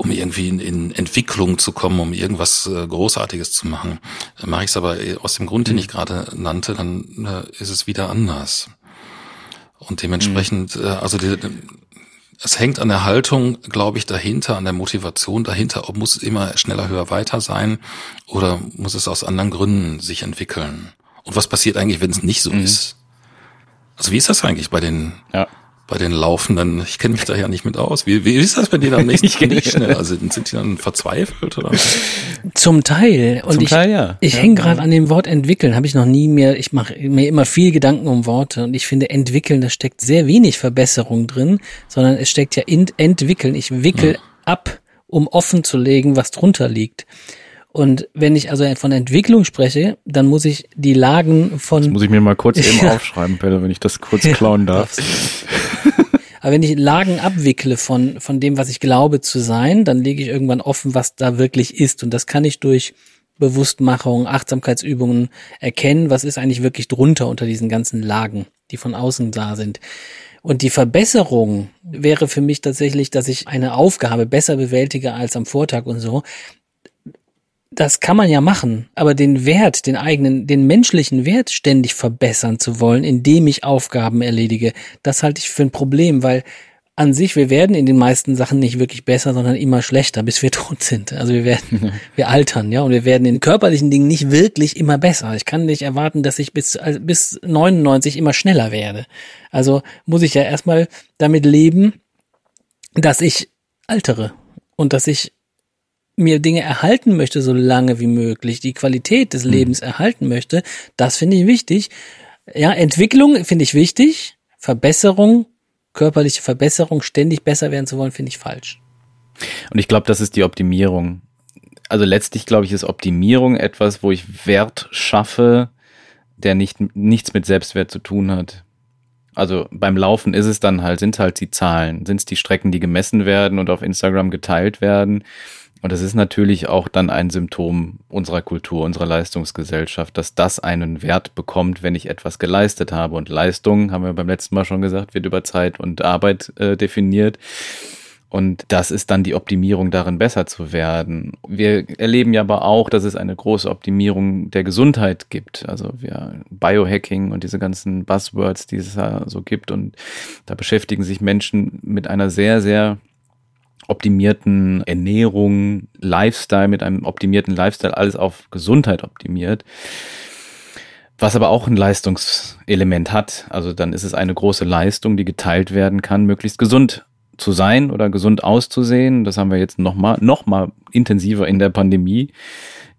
um irgendwie in, in Entwicklung zu kommen, um irgendwas äh, Großartiges zu machen. Äh, Mache ich es aber aus dem Grund, den ich gerade nannte, dann äh, ist es wieder anders. Und dementsprechend, mhm. äh, also die, es hängt an der Haltung, glaube ich, dahinter, an der Motivation dahinter. Ob muss es immer schneller, höher, weiter sein oder muss es aus anderen Gründen sich entwickeln? Und was passiert eigentlich, wenn es nicht so mhm. ist? Also wie ist das eigentlich bei den ja bei den Laufenden. Ich kenne mich da ja nicht mit aus. Wie, wie ist das bei denen am nächsten Tag nicht schnell? Also sind die dann verzweifelt oder? Zum Teil. Und Zum ich, Teil, ja. Ich ja, hänge gerade ja. an dem Wort entwickeln. Habe ich noch nie mehr. Ich mache mir immer viel Gedanken um Worte und ich finde entwickeln, da steckt sehr wenig Verbesserung drin, sondern es steckt ja in, entwickeln. Ich wickel hm. ab, um offen zu legen, was drunter liegt. Und wenn ich also von Entwicklung spreche, dann muss ich die Lagen von. Das muss ich mir mal kurz eben aufschreiben, Pelle, wenn ich das kurz klauen darf. Aber wenn ich Lagen abwickle von, von dem, was ich glaube zu sein, dann lege ich irgendwann offen, was da wirklich ist. Und das kann ich durch Bewusstmachung, Achtsamkeitsübungen erkennen, was ist eigentlich wirklich drunter unter diesen ganzen Lagen, die von außen da sind. Und die Verbesserung wäre für mich tatsächlich, dass ich eine Aufgabe besser bewältige als am Vortag und so das kann man ja machen, aber den Wert, den eigenen, den menschlichen Wert ständig verbessern zu wollen, indem ich Aufgaben erledige, das halte ich für ein Problem, weil an sich, wir werden in den meisten Sachen nicht wirklich besser, sondern immer schlechter, bis wir tot sind. Also wir werden, wir altern, ja, und wir werden in körperlichen Dingen nicht wirklich immer besser. Ich kann nicht erwarten, dass ich bis, also bis 99 immer schneller werde. Also muss ich ja erstmal damit leben, dass ich altere und dass ich mir Dinge erhalten möchte, so lange wie möglich, die Qualität des mhm. Lebens mhm. erhalten möchte, das finde ich wichtig. Ja, Entwicklung finde ich wichtig, Verbesserung, körperliche Verbesserung, ständig besser werden zu wollen, finde ich falsch. Und ich glaube, das ist die Optimierung. Also letztlich glaube ich, ist Optimierung etwas, wo ich Wert schaffe, der nicht, nichts mit Selbstwert zu tun hat. Also beim Laufen ist es dann halt, sind halt die Zahlen, sind es die Strecken, die gemessen werden und auf Instagram geteilt werden. Und das ist natürlich auch dann ein Symptom unserer Kultur, unserer Leistungsgesellschaft, dass das einen Wert bekommt, wenn ich etwas geleistet habe. Und Leistung, haben wir beim letzten Mal schon gesagt, wird über Zeit und Arbeit äh, definiert. Und das ist dann die Optimierung darin, besser zu werden. Wir erleben ja aber auch, dass es eine große Optimierung der Gesundheit gibt. Also wir Biohacking und diese ganzen Buzzwords, die es da so gibt. Und da beschäftigen sich Menschen mit einer sehr, sehr optimierten Ernährung, Lifestyle, mit einem optimierten Lifestyle, alles auf Gesundheit optimiert. Was aber auch ein Leistungselement hat. Also dann ist es eine große Leistung, die geteilt werden kann, möglichst gesund zu sein oder gesund auszusehen. Das haben wir jetzt nochmal noch mal intensiver in der Pandemie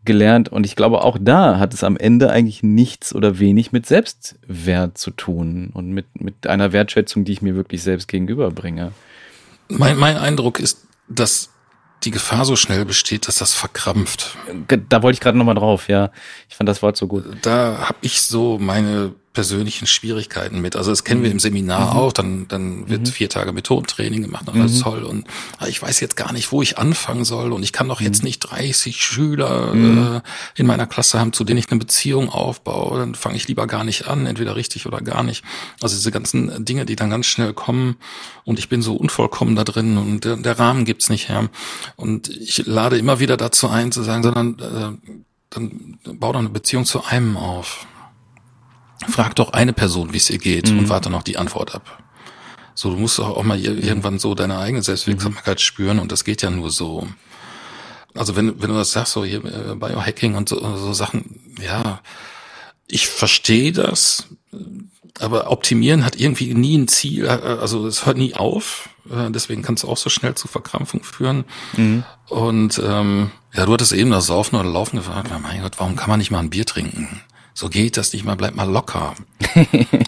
gelernt. Und ich glaube, auch da hat es am Ende eigentlich nichts oder wenig mit Selbstwert zu tun und mit, mit einer Wertschätzung, die ich mir wirklich selbst gegenüberbringe. Mein, mein Eindruck ist, dass die Gefahr so schnell besteht, dass das verkrampft. Da wollte ich gerade nochmal drauf, ja. Ich fand das Wort so gut. Da habe ich so meine persönlichen Schwierigkeiten mit. Also das kennen wir im Seminar mhm. auch, dann, dann wird mhm. vier Tage Methodentraining gemacht, und alles mhm. toll. Und ah, ich weiß jetzt gar nicht, wo ich anfangen soll. Und ich kann doch jetzt mhm. nicht 30 Schüler mhm. äh, in meiner Klasse haben, zu denen ich eine Beziehung aufbaue. Dann fange ich lieber gar nicht an, entweder richtig oder gar nicht. Also diese ganzen Dinge, die dann ganz schnell kommen und ich bin so unvollkommen da drin und der, der Rahmen gibt's nicht her. Und ich lade immer wieder dazu ein, zu sagen, sondern äh, dann bau doch eine Beziehung zu einem auf frag doch eine Person, wie es ihr geht mhm. und warte noch die Antwort ab. So, du musst auch mal irgendwann so deine eigene Selbstwirksamkeit mhm. spüren und das geht ja nur so. Also wenn, wenn du das sagst, so hier äh, Biohacking und so, so Sachen, ja, ich verstehe das, aber optimieren hat irgendwie nie ein Ziel, äh, also es hört nie auf, äh, deswegen kann es auch so schnell zu Verkrampfung führen. Mhm. Und ähm, ja, du hattest eben das Saufen oder Laufen gefragt, mein Gott, warum kann man nicht mal ein Bier trinken? So geht das nicht mal, bleib mal locker.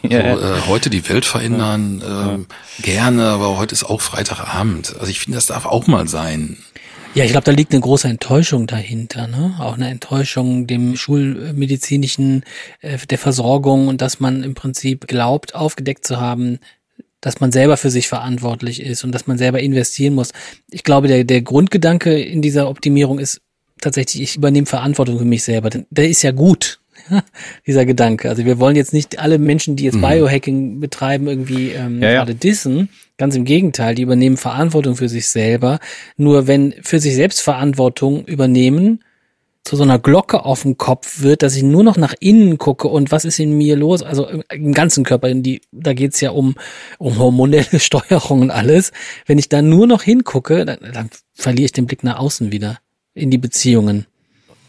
ja. so, äh, heute die Welt verändern, äh, gerne, aber heute ist auch Freitagabend. Also ich finde, das darf auch mal sein. Ja, ich glaube, da liegt eine große Enttäuschung dahinter, ne? Auch eine Enttäuschung dem schulmedizinischen, äh, der Versorgung und dass man im Prinzip glaubt, aufgedeckt zu haben, dass man selber für sich verantwortlich ist und dass man selber investieren muss. Ich glaube, der, der Grundgedanke in dieser Optimierung ist tatsächlich, ich übernehme Verantwortung für mich selber. Der ist ja gut. dieser Gedanke. Also wir wollen jetzt nicht alle Menschen, die jetzt mhm. Biohacking betreiben, irgendwie ähm, ja, gerade dissen. Ganz im Gegenteil, die übernehmen Verantwortung für sich selber. Nur wenn für sich selbst Verantwortung übernehmen, zu so einer Glocke auf dem Kopf wird, dass ich nur noch nach innen gucke und was ist in mir los, also im ganzen Körper, die, da geht's ja um, um hormonelle Steuerung und alles. Wenn ich da nur noch hingucke, dann, dann verliere ich den Blick nach außen wieder in die Beziehungen.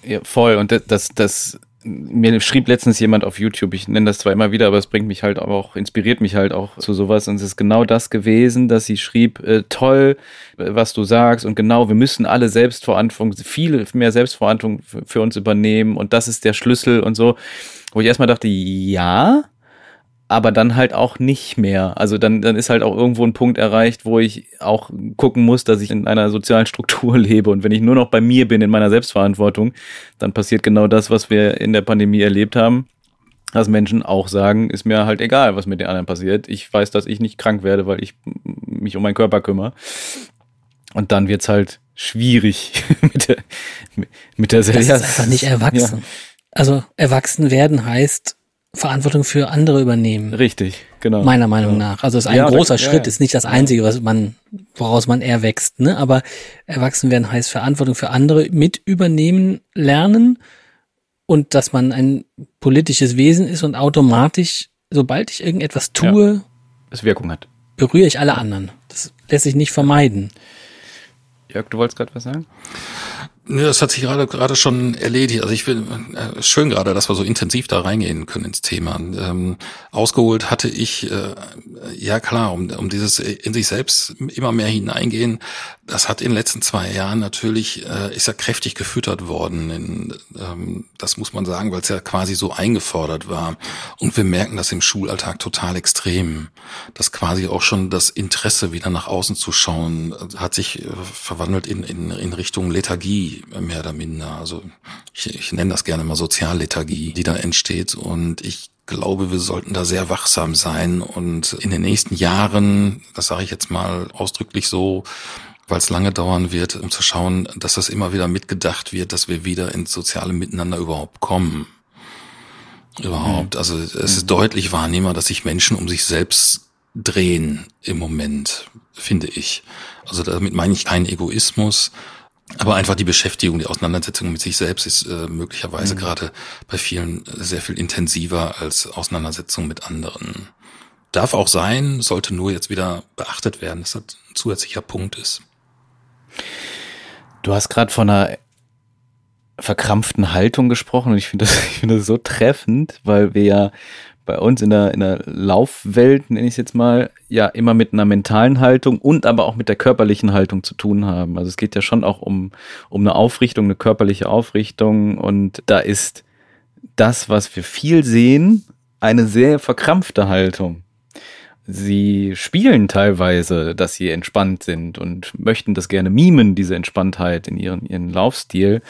Ja, voll. Und das, das, das mir schrieb letztens jemand auf YouTube, ich nenne das zwar immer wieder, aber es bringt mich halt auch, inspiriert mich halt auch zu sowas. Und es ist genau das gewesen, dass sie schrieb, äh, toll, was du sagst und genau, wir müssen alle Selbstverantwortung, viel mehr Selbstverantwortung für uns übernehmen und das ist der Schlüssel und so. Wo ich erstmal dachte, ja, aber dann halt auch nicht mehr. Also dann, dann ist halt auch irgendwo ein Punkt erreicht, wo ich auch gucken muss, dass ich in einer sozialen Struktur lebe. Und wenn ich nur noch bei mir bin, in meiner Selbstverantwortung, dann passiert genau das, was wir in der Pandemie erlebt haben. Dass Menschen auch sagen, ist mir halt egal, was mit den anderen passiert. Ich weiß, dass ich nicht krank werde, weil ich mich um meinen Körper kümmere. Und dann wird's halt schwierig mit der, mit der Das ist einfach nicht erwachsen. Ja. Also erwachsen werden heißt, Verantwortung für andere übernehmen. Richtig, genau. Meiner Meinung ja. nach. Also ist ein ja, großer Schritt, ja, ist nicht das einzige, was man, woraus man erwächst, ne? Aber erwachsen werden heißt Verantwortung für andere mit übernehmen, lernen und dass man ein politisches Wesen ist und automatisch, sobald ich irgendetwas tue, es Wirkung hat. Berühre ich alle anderen. Das lässt sich nicht vermeiden. Jörg, du wolltest gerade was sagen? Ja, das hat sich gerade gerade schon erledigt. Also ich will äh, schön gerade, dass wir so intensiv da reingehen können ins Thema. Ähm, ausgeholt hatte ich äh, ja klar, um, um dieses in sich selbst immer mehr hineingehen. Das hat in den letzten zwei Jahren natürlich äh, ist ja kräftig gefüttert worden. In, ähm, das muss man sagen, weil es ja quasi so eingefordert war. Und wir merken das im Schulalltag total extrem, dass quasi auch schon das Interesse wieder nach außen zu schauen hat sich äh, verwandelt in, in in Richtung Lethargie mehr oder minder. Also ich, ich nenne das gerne mal Soziallethargie, die da entsteht. Und ich glaube, wir sollten da sehr wachsam sein und in den nächsten Jahren, das sage ich jetzt mal ausdrücklich so, weil es lange dauern wird, um zu schauen, dass das immer wieder mitgedacht wird, dass wir wieder ins soziale Miteinander überhaupt kommen. Überhaupt. Also es ist deutlich wahrnehmbar, dass sich Menschen um sich selbst drehen im Moment, finde ich. Also damit meine ich keinen Egoismus, aber einfach die Beschäftigung, die Auseinandersetzung mit sich selbst ist äh, möglicherweise mhm. gerade bei vielen sehr viel intensiver als Auseinandersetzung mit anderen. Darf auch sein, sollte nur jetzt wieder beachtet werden, dass das ein zusätzlicher Punkt ist. Du hast gerade von einer verkrampften Haltung gesprochen und ich finde das, ich finde das so treffend, weil wir ja bei uns in der, in der Laufwelt, nenne ich es jetzt mal, ja immer mit einer mentalen Haltung und aber auch mit der körperlichen Haltung zu tun haben. Also es geht ja schon auch um, um eine Aufrichtung, eine körperliche Aufrichtung und da ist das, was wir viel sehen, eine sehr verkrampfte Haltung sie spielen teilweise, dass sie entspannt sind und möchten das gerne mimen, diese Entspanntheit in ihren, ihren Laufstil.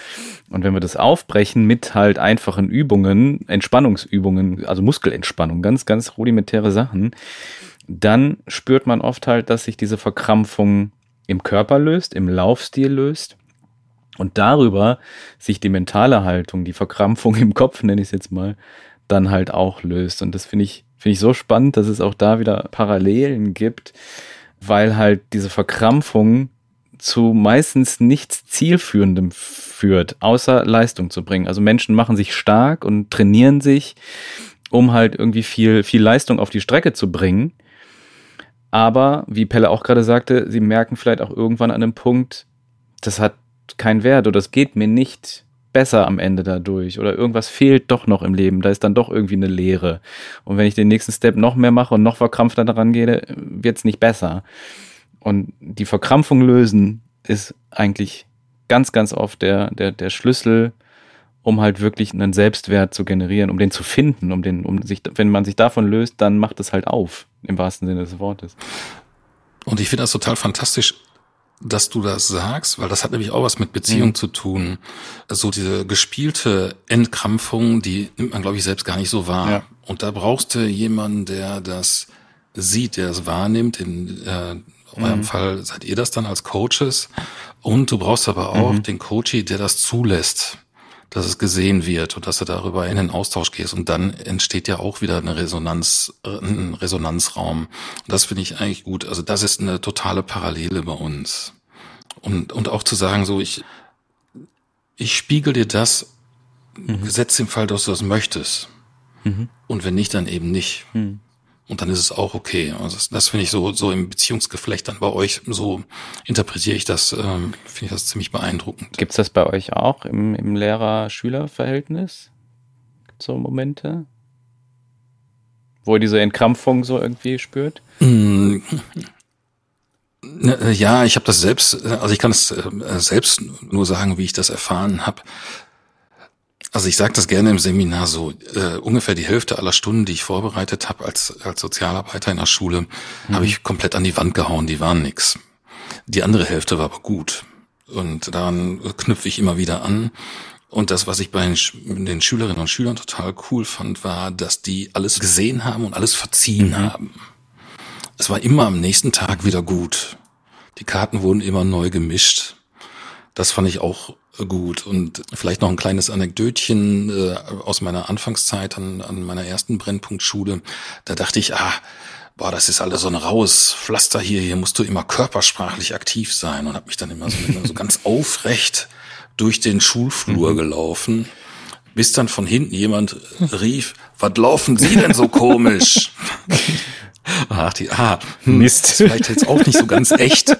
Und wenn wir das aufbrechen mit halt einfachen Übungen, Entspannungsübungen, also Muskelentspannung, ganz, ganz rudimentäre Sachen, dann spürt man oft halt, dass sich diese Verkrampfung im Körper löst, im Laufstil löst. Und darüber sich die mentale Haltung, die Verkrampfung im Kopf, nenne ich es jetzt mal, dann halt auch löst. Und das finde ich Finde ich so spannend, dass es auch da wieder Parallelen gibt, weil halt diese Verkrampfung zu meistens nichts Zielführendem führt, außer Leistung zu bringen. Also Menschen machen sich stark und trainieren sich, um halt irgendwie viel, viel Leistung auf die Strecke zu bringen. Aber, wie Pelle auch gerade sagte, sie merken vielleicht auch irgendwann an einem Punkt, das hat keinen Wert oder das geht mir nicht besser am Ende dadurch oder irgendwas fehlt doch noch im Leben, da ist dann doch irgendwie eine Leere. Und wenn ich den nächsten Step noch mehr mache und noch verkrampfter daran gehe, wird es nicht besser. Und die Verkrampfung lösen ist eigentlich ganz, ganz oft der, der, der Schlüssel, um halt wirklich einen Selbstwert zu generieren, um den zu finden, um den, um sich, wenn man sich davon löst, dann macht es halt auf, im wahrsten Sinne des Wortes. Und ich finde das total fantastisch, dass du das sagst, weil das hat nämlich auch was mit Beziehung mhm. zu tun. So diese gespielte Entkrampfung, die nimmt man, glaube ich, selbst gar nicht so wahr. Ja. Und da brauchst du jemanden, der das sieht, der es wahrnimmt. In äh, eurem mhm. Fall seid ihr das dann als Coaches. Und du brauchst aber auch mhm. den Coachie, der das zulässt, dass es gesehen wird und dass du darüber in den Austausch gehst. Und dann entsteht ja auch wieder eine Resonanz, äh, ein Resonanzraum. Und das finde ich eigentlich gut. Also das ist eine totale Parallele bei uns. Und, und auch zu sagen, so, ich, ich spiegel dir das, mhm. gesetzt im Fall, dass du das möchtest. Mhm. Und wenn nicht, dann eben nicht. Mhm. Und dann ist es auch okay. Also das, das finde ich so, so im Beziehungsgeflecht dann bei euch, so interpretiere ich das, ähm, finde ich das ziemlich beeindruckend. Gibt's das bei euch auch im, im Lehrer-Schüler-Verhältnis? Gibt's so Momente? Wo ihr diese Entkrampfung so irgendwie spürt? Mm. Ne, ja, ich habe das selbst, also ich kann es äh, selbst nur sagen, wie ich das erfahren habe. Also ich sage das gerne im Seminar so, äh, ungefähr die Hälfte aller Stunden, die ich vorbereitet habe als, als Sozialarbeiter in der Schule, mhm. habe ich komplett an die Wand gehauen, die waren nix. Die andere Hälfte war aber gut. Und daran knüpfe ich immer wieder an. Und das, was ich bei den, den Schülerinnen und Schülern total cool fand, war, dass die alles gesehen haben und alles verziehen mhm. haben. Es war immer am nächsten Tag wieder gut. Die Karten wurden immer neu gemischt. Das fand ich auch gut. Und vielleicht noch ein kleines Anekdötchen äh, aus meiner Anfangszeit an, an meiner ersten Brennpunktschule. Da dachte ich, ah, boah, das ist alles so ein raues Pflaster hier, hier musst du immer körpersprachlich aktiv sein und habe mich dann immer so, so ganz aufrecht durch den Schulflur mhm. gelaufen, bis dann von hinten jemand rief, was laufen Sie denn so komisch? Ach, die, ah, hm, Mist. Ist vielleicht jetzt auch nicht so ganz echt.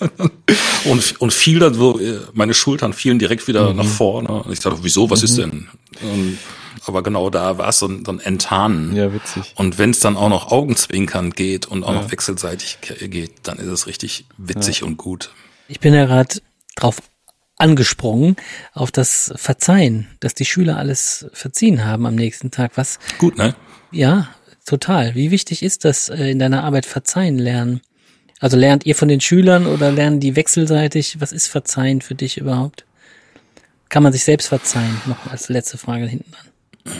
und, und fiel dann so, äh, meine Schultern fielen direkt wieder mhm. nach vorne. Und ich dachte, wieso, was mhm. ist denn? Und, aber genau da war es so ein, so ein Enttarnen. Ja, witzig. Und wenn es dann auch noch Augenzwinkern geht und auch ja. noch wechselseitig geht, dann ist es richtig witzig ja. und gut. Ich bin ja gerade drauf angesprungen auf das Verzeihen, dass die Schüler alles verziehen haben am nächsten Tag. Was? Gut, ne? Ja, total. Wie wichtig ist das äh, in deiner Arbeit Verzeihen lernen? Also lernt ihr von den Schülern oder lernen die wechselseitig? Was ist Verzeihen für dich überhaupt? Kann man sich selbst verzeihen? Noch als letzte Frage hinten an.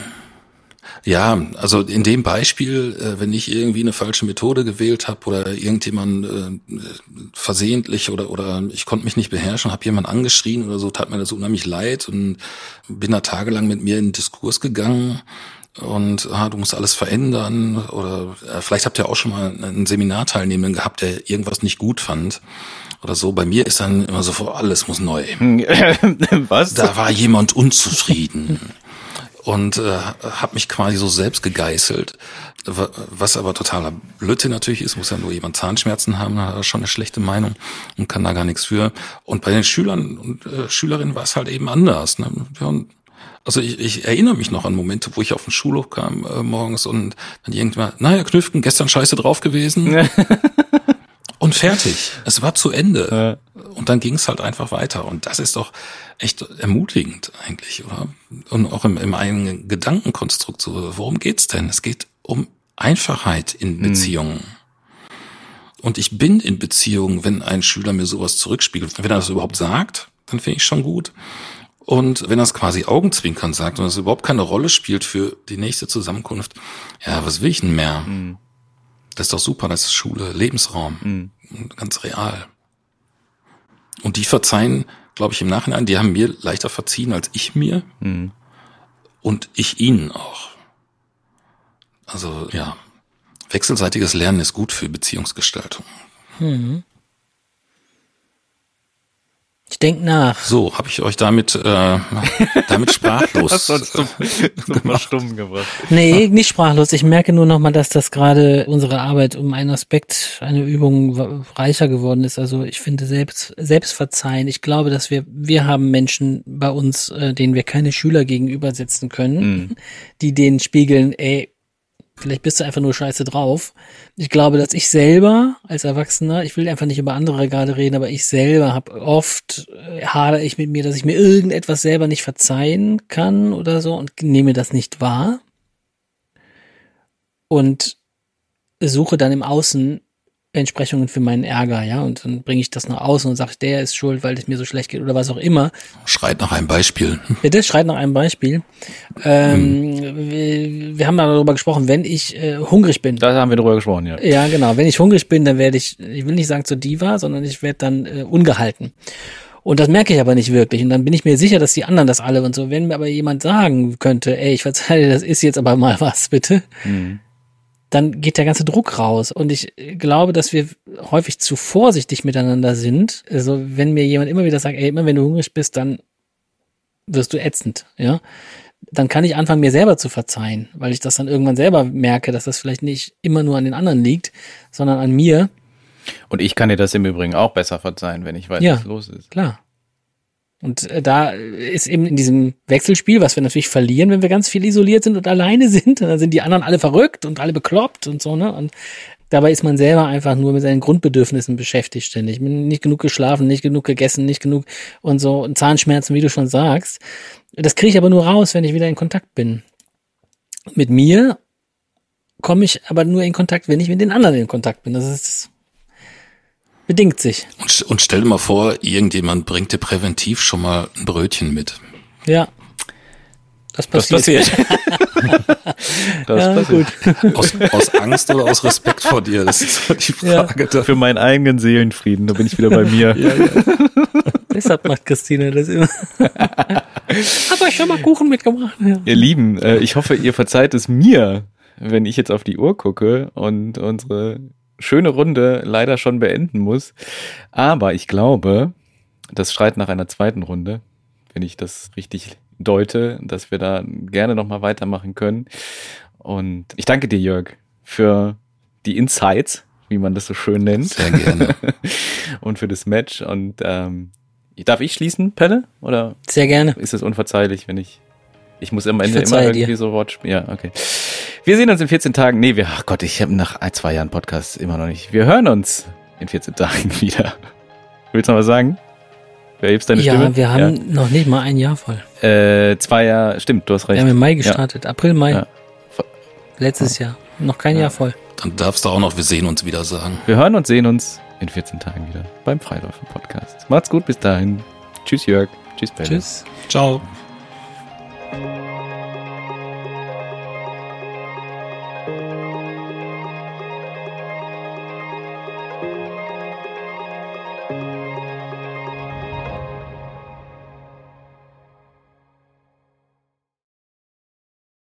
Ja, also in dem Beispiel, äh, wenn ich irgendwie eine falsche Methode gewählt habe oder irgendjemand äh, versehentlich oder oder ich konnte mich nicht beherrschen, habe jemand angeschrien oder so, tat mir das unheimlich leid und bin da tagelang mit mir in den Diskurs gegangen und ah, du musst alles verändern oder äh, vielleicht habt ihr auch schon mal einen Seminarteilnehmenden gehabt, der irgendwas nicht gut fand oder so. Bei mir ist dann immer so, alles muss neu. Was? Da war jemand unzufrieden und äh, habe mich quasi so selbst gegeißelt, was aber totaler Blödsinn natürlich ist, muss ja nur jemand Zahnschmerzen haben, hat er schon eine schlechte Meinung und kann da gar nichts für. Und bei den Schülern und äh, Schülerinnen war es halt eben anders. Ne? Haben Also ich, ich erinnere mich noch an Momente, wo ich auf den Schulhof kam äh, morgens und dann irgendwann, naja, Knüften, gestern scheiße drauf gewesen. und fertig. Es war zu Ende. Ja. Und dann ging es halt einfach weiter. Und das ist doch echt ermutigend eigentlich, oder? Und auch im, im eigenen Gedankenkonstrukt. So, worum geht's denn? Es geht um Einfachheit in hm. Beziehungen. Mhm. Und ich bin in Beziehungen, wenn ein Schüler mir sowas zurückspiegelt. Wenn er das überhaupt sagt, dann finde ich schon gut. Und wenn er es quasi Augenzwinkern sagt und es überhaupt keine Rolle spielt für die nächste Zusammenkunft, ja, was will ich denn mehr? Mhm. Das ist doch super, das ist Schule, Lebensraum, mhm. ganz real. Und die verzeihen, glaube ich, im Nachhinein, die haben mir leichter verziehen als ich mir mhm. und ich ihnen auch. Also ja, wechselseitiges Lernen ist gut für Beziehungsgestaltung. Mhm. Ich denke nach. So, habe ich euch damit äh, damit sprachlos das hast du mal stumm gebracht. Nee, nicht sprachlos. Ich merke nur nochmal, dass das gerade unsere Arbeit um einen Aspekt, eine Übung reicher geworden ist. Also ich finde selbst selbst verzeihen. Ich glaube, dass wir wir haben Menschen bei uns, äh, denen wir keine Schüler gegenübersetzen können, mm. die denen spiegeln, ey, Vielleicht bist du einfach nur scheiße drauf. Ich glaube, dass ich selber als Erwachsener, ich will einfach nicht über andere gerade reden, aber ich selber habe oft, äh, hadere ich mit mir, dass ich mir irgendetwas selber nicht verzeihen kann oder so und nehme das nicht wahr. Und suche dann im Außen Entsprechungen für meinen Ärger, ja, und dann bringe ich das nach außen und sage, der ist schuld, weil es mir so schlecht geht oder was auch immer. Schreit nach einem Beispiel. Bitte, schreit nach einem Beispiel. Ähm, hm. wir, wir, haben darüber gesprochen, wenn ich äh, hungrig bin. Da haben wir darüber gesprochen, ja. Ja, genau. Wenn ich hungrig bin, dann werde ich, ich will nicht sagen zur Diva, sondern ich werde dann äh, ungehalten. Und das merke ich aber nicht wirklich. Und dann bin ich mir sicher, dass die anderen das alle und so. Wenn mir aber jemand sagen könnte, ey, ich verzeihe, das ist jetzt aber mal was, bitte. Hm dann geht der ganze Druck raus. Und ich glaube, dass wir häufig zu vorsichtig miteinander sind. Also wenn mir jemand immer wieder sagt, ey, immer wenn du hungrig bist, dann wirst du ätzend, ja. Dann kann ich anfangen, mir selber zu verzeihen, weil ich das dann irgendwann selber merke, dass das vielleicht nicht immer nur an den anderen liegt, sondern an mir. Und ich kann dir das im Übrigen auch besser verzeihen, wenn ich weiß, ja, was los ist. Klar. Und äh, da ist eben in diesem Wechselspiel, was wir natürlich verlieren, wenn wir ganz viel isoliert sind und alleine sind, dann sind die anderen alle verrückt und alle bekloppt und so, ne? Und dabei ist man selber einfach nur mit seinen Grundbedürfnissen beschäftigt ständig. Nicht genug geschlafen, nicht genug gegessen, nicht genug und so und Zahnschmerzen, wie du schon sagst. Das kriege ich aber nur raus, wenn ich wieder in Kontakt bin. Mit mir komme ich aber nur in Kontakt, wenn ich mit den anderen in Kontakt bin. Das ist Bedingt sich. Und, und stell dir mal vor, irgendjemand bringt dir präventiv schon mal ein Brötchen mit. Ja. Das passiert. Das passiert. das ja, passiert. Gut. Aus, aus Angst oder aus Respekt vor dir? Das ist so die Frage. Ja. Für meinen eigenen Seelenfrieden, da bin ich wieder bei mir. Ja, ja. Deshalb macht Christine das immer. Hab euch schon mal Kuchen mitgebracht. Ja. Ihr Lieben, äh, ich hoffe, ihr verzeiht es mir, wenn ich jetzt auf die Uhr gucke und unsere schöne Runde leider schon beenden muss. Aber ich glaube, das schreit nach einer zweiten Runde, wenn ich das richtig deute, dass wir da gerne nochmal weitermachen können. Und ich danke dir, Jörg, für die Insights, wie man das so schön nennt. Sehr gerne. und für das Match. Und ähm, darf ich schließen, Pelle? Oder Sehr gerne. Ist es unverzeihlich, wenn ich. Ich muss am Ende immer irgendwie dir. so Wort spielen. Ja, okay. Wir sehen uns in 14 Tagen. Nee, wir, ach Gott, ich habe nach ein, zwei Jahren Podcast immer noch nicht. Wir hören uns in 14 Tagen wieder. Willst du noch was sagen? Wer hebst deine ja, Stimme? Ja, wir haben ja. noch nicht mal ein Jahr voll. Äh, zwei Jahre, stimmt, du hast recht. Wir haben im Mai gestartet, ja. April, Mai. Ja. Letztes Jahr. Noch kein Jahr voll. Dann darfst du auch noch, wir sehen uns wieder sagen. Wir hören und sehen uns in 14 Tagen wieder beim Freiläufer Podcast. Macht's gut, bis dahin. Tschüss, Jörg. Tschüss, Pelle. Tschüss. Ciao.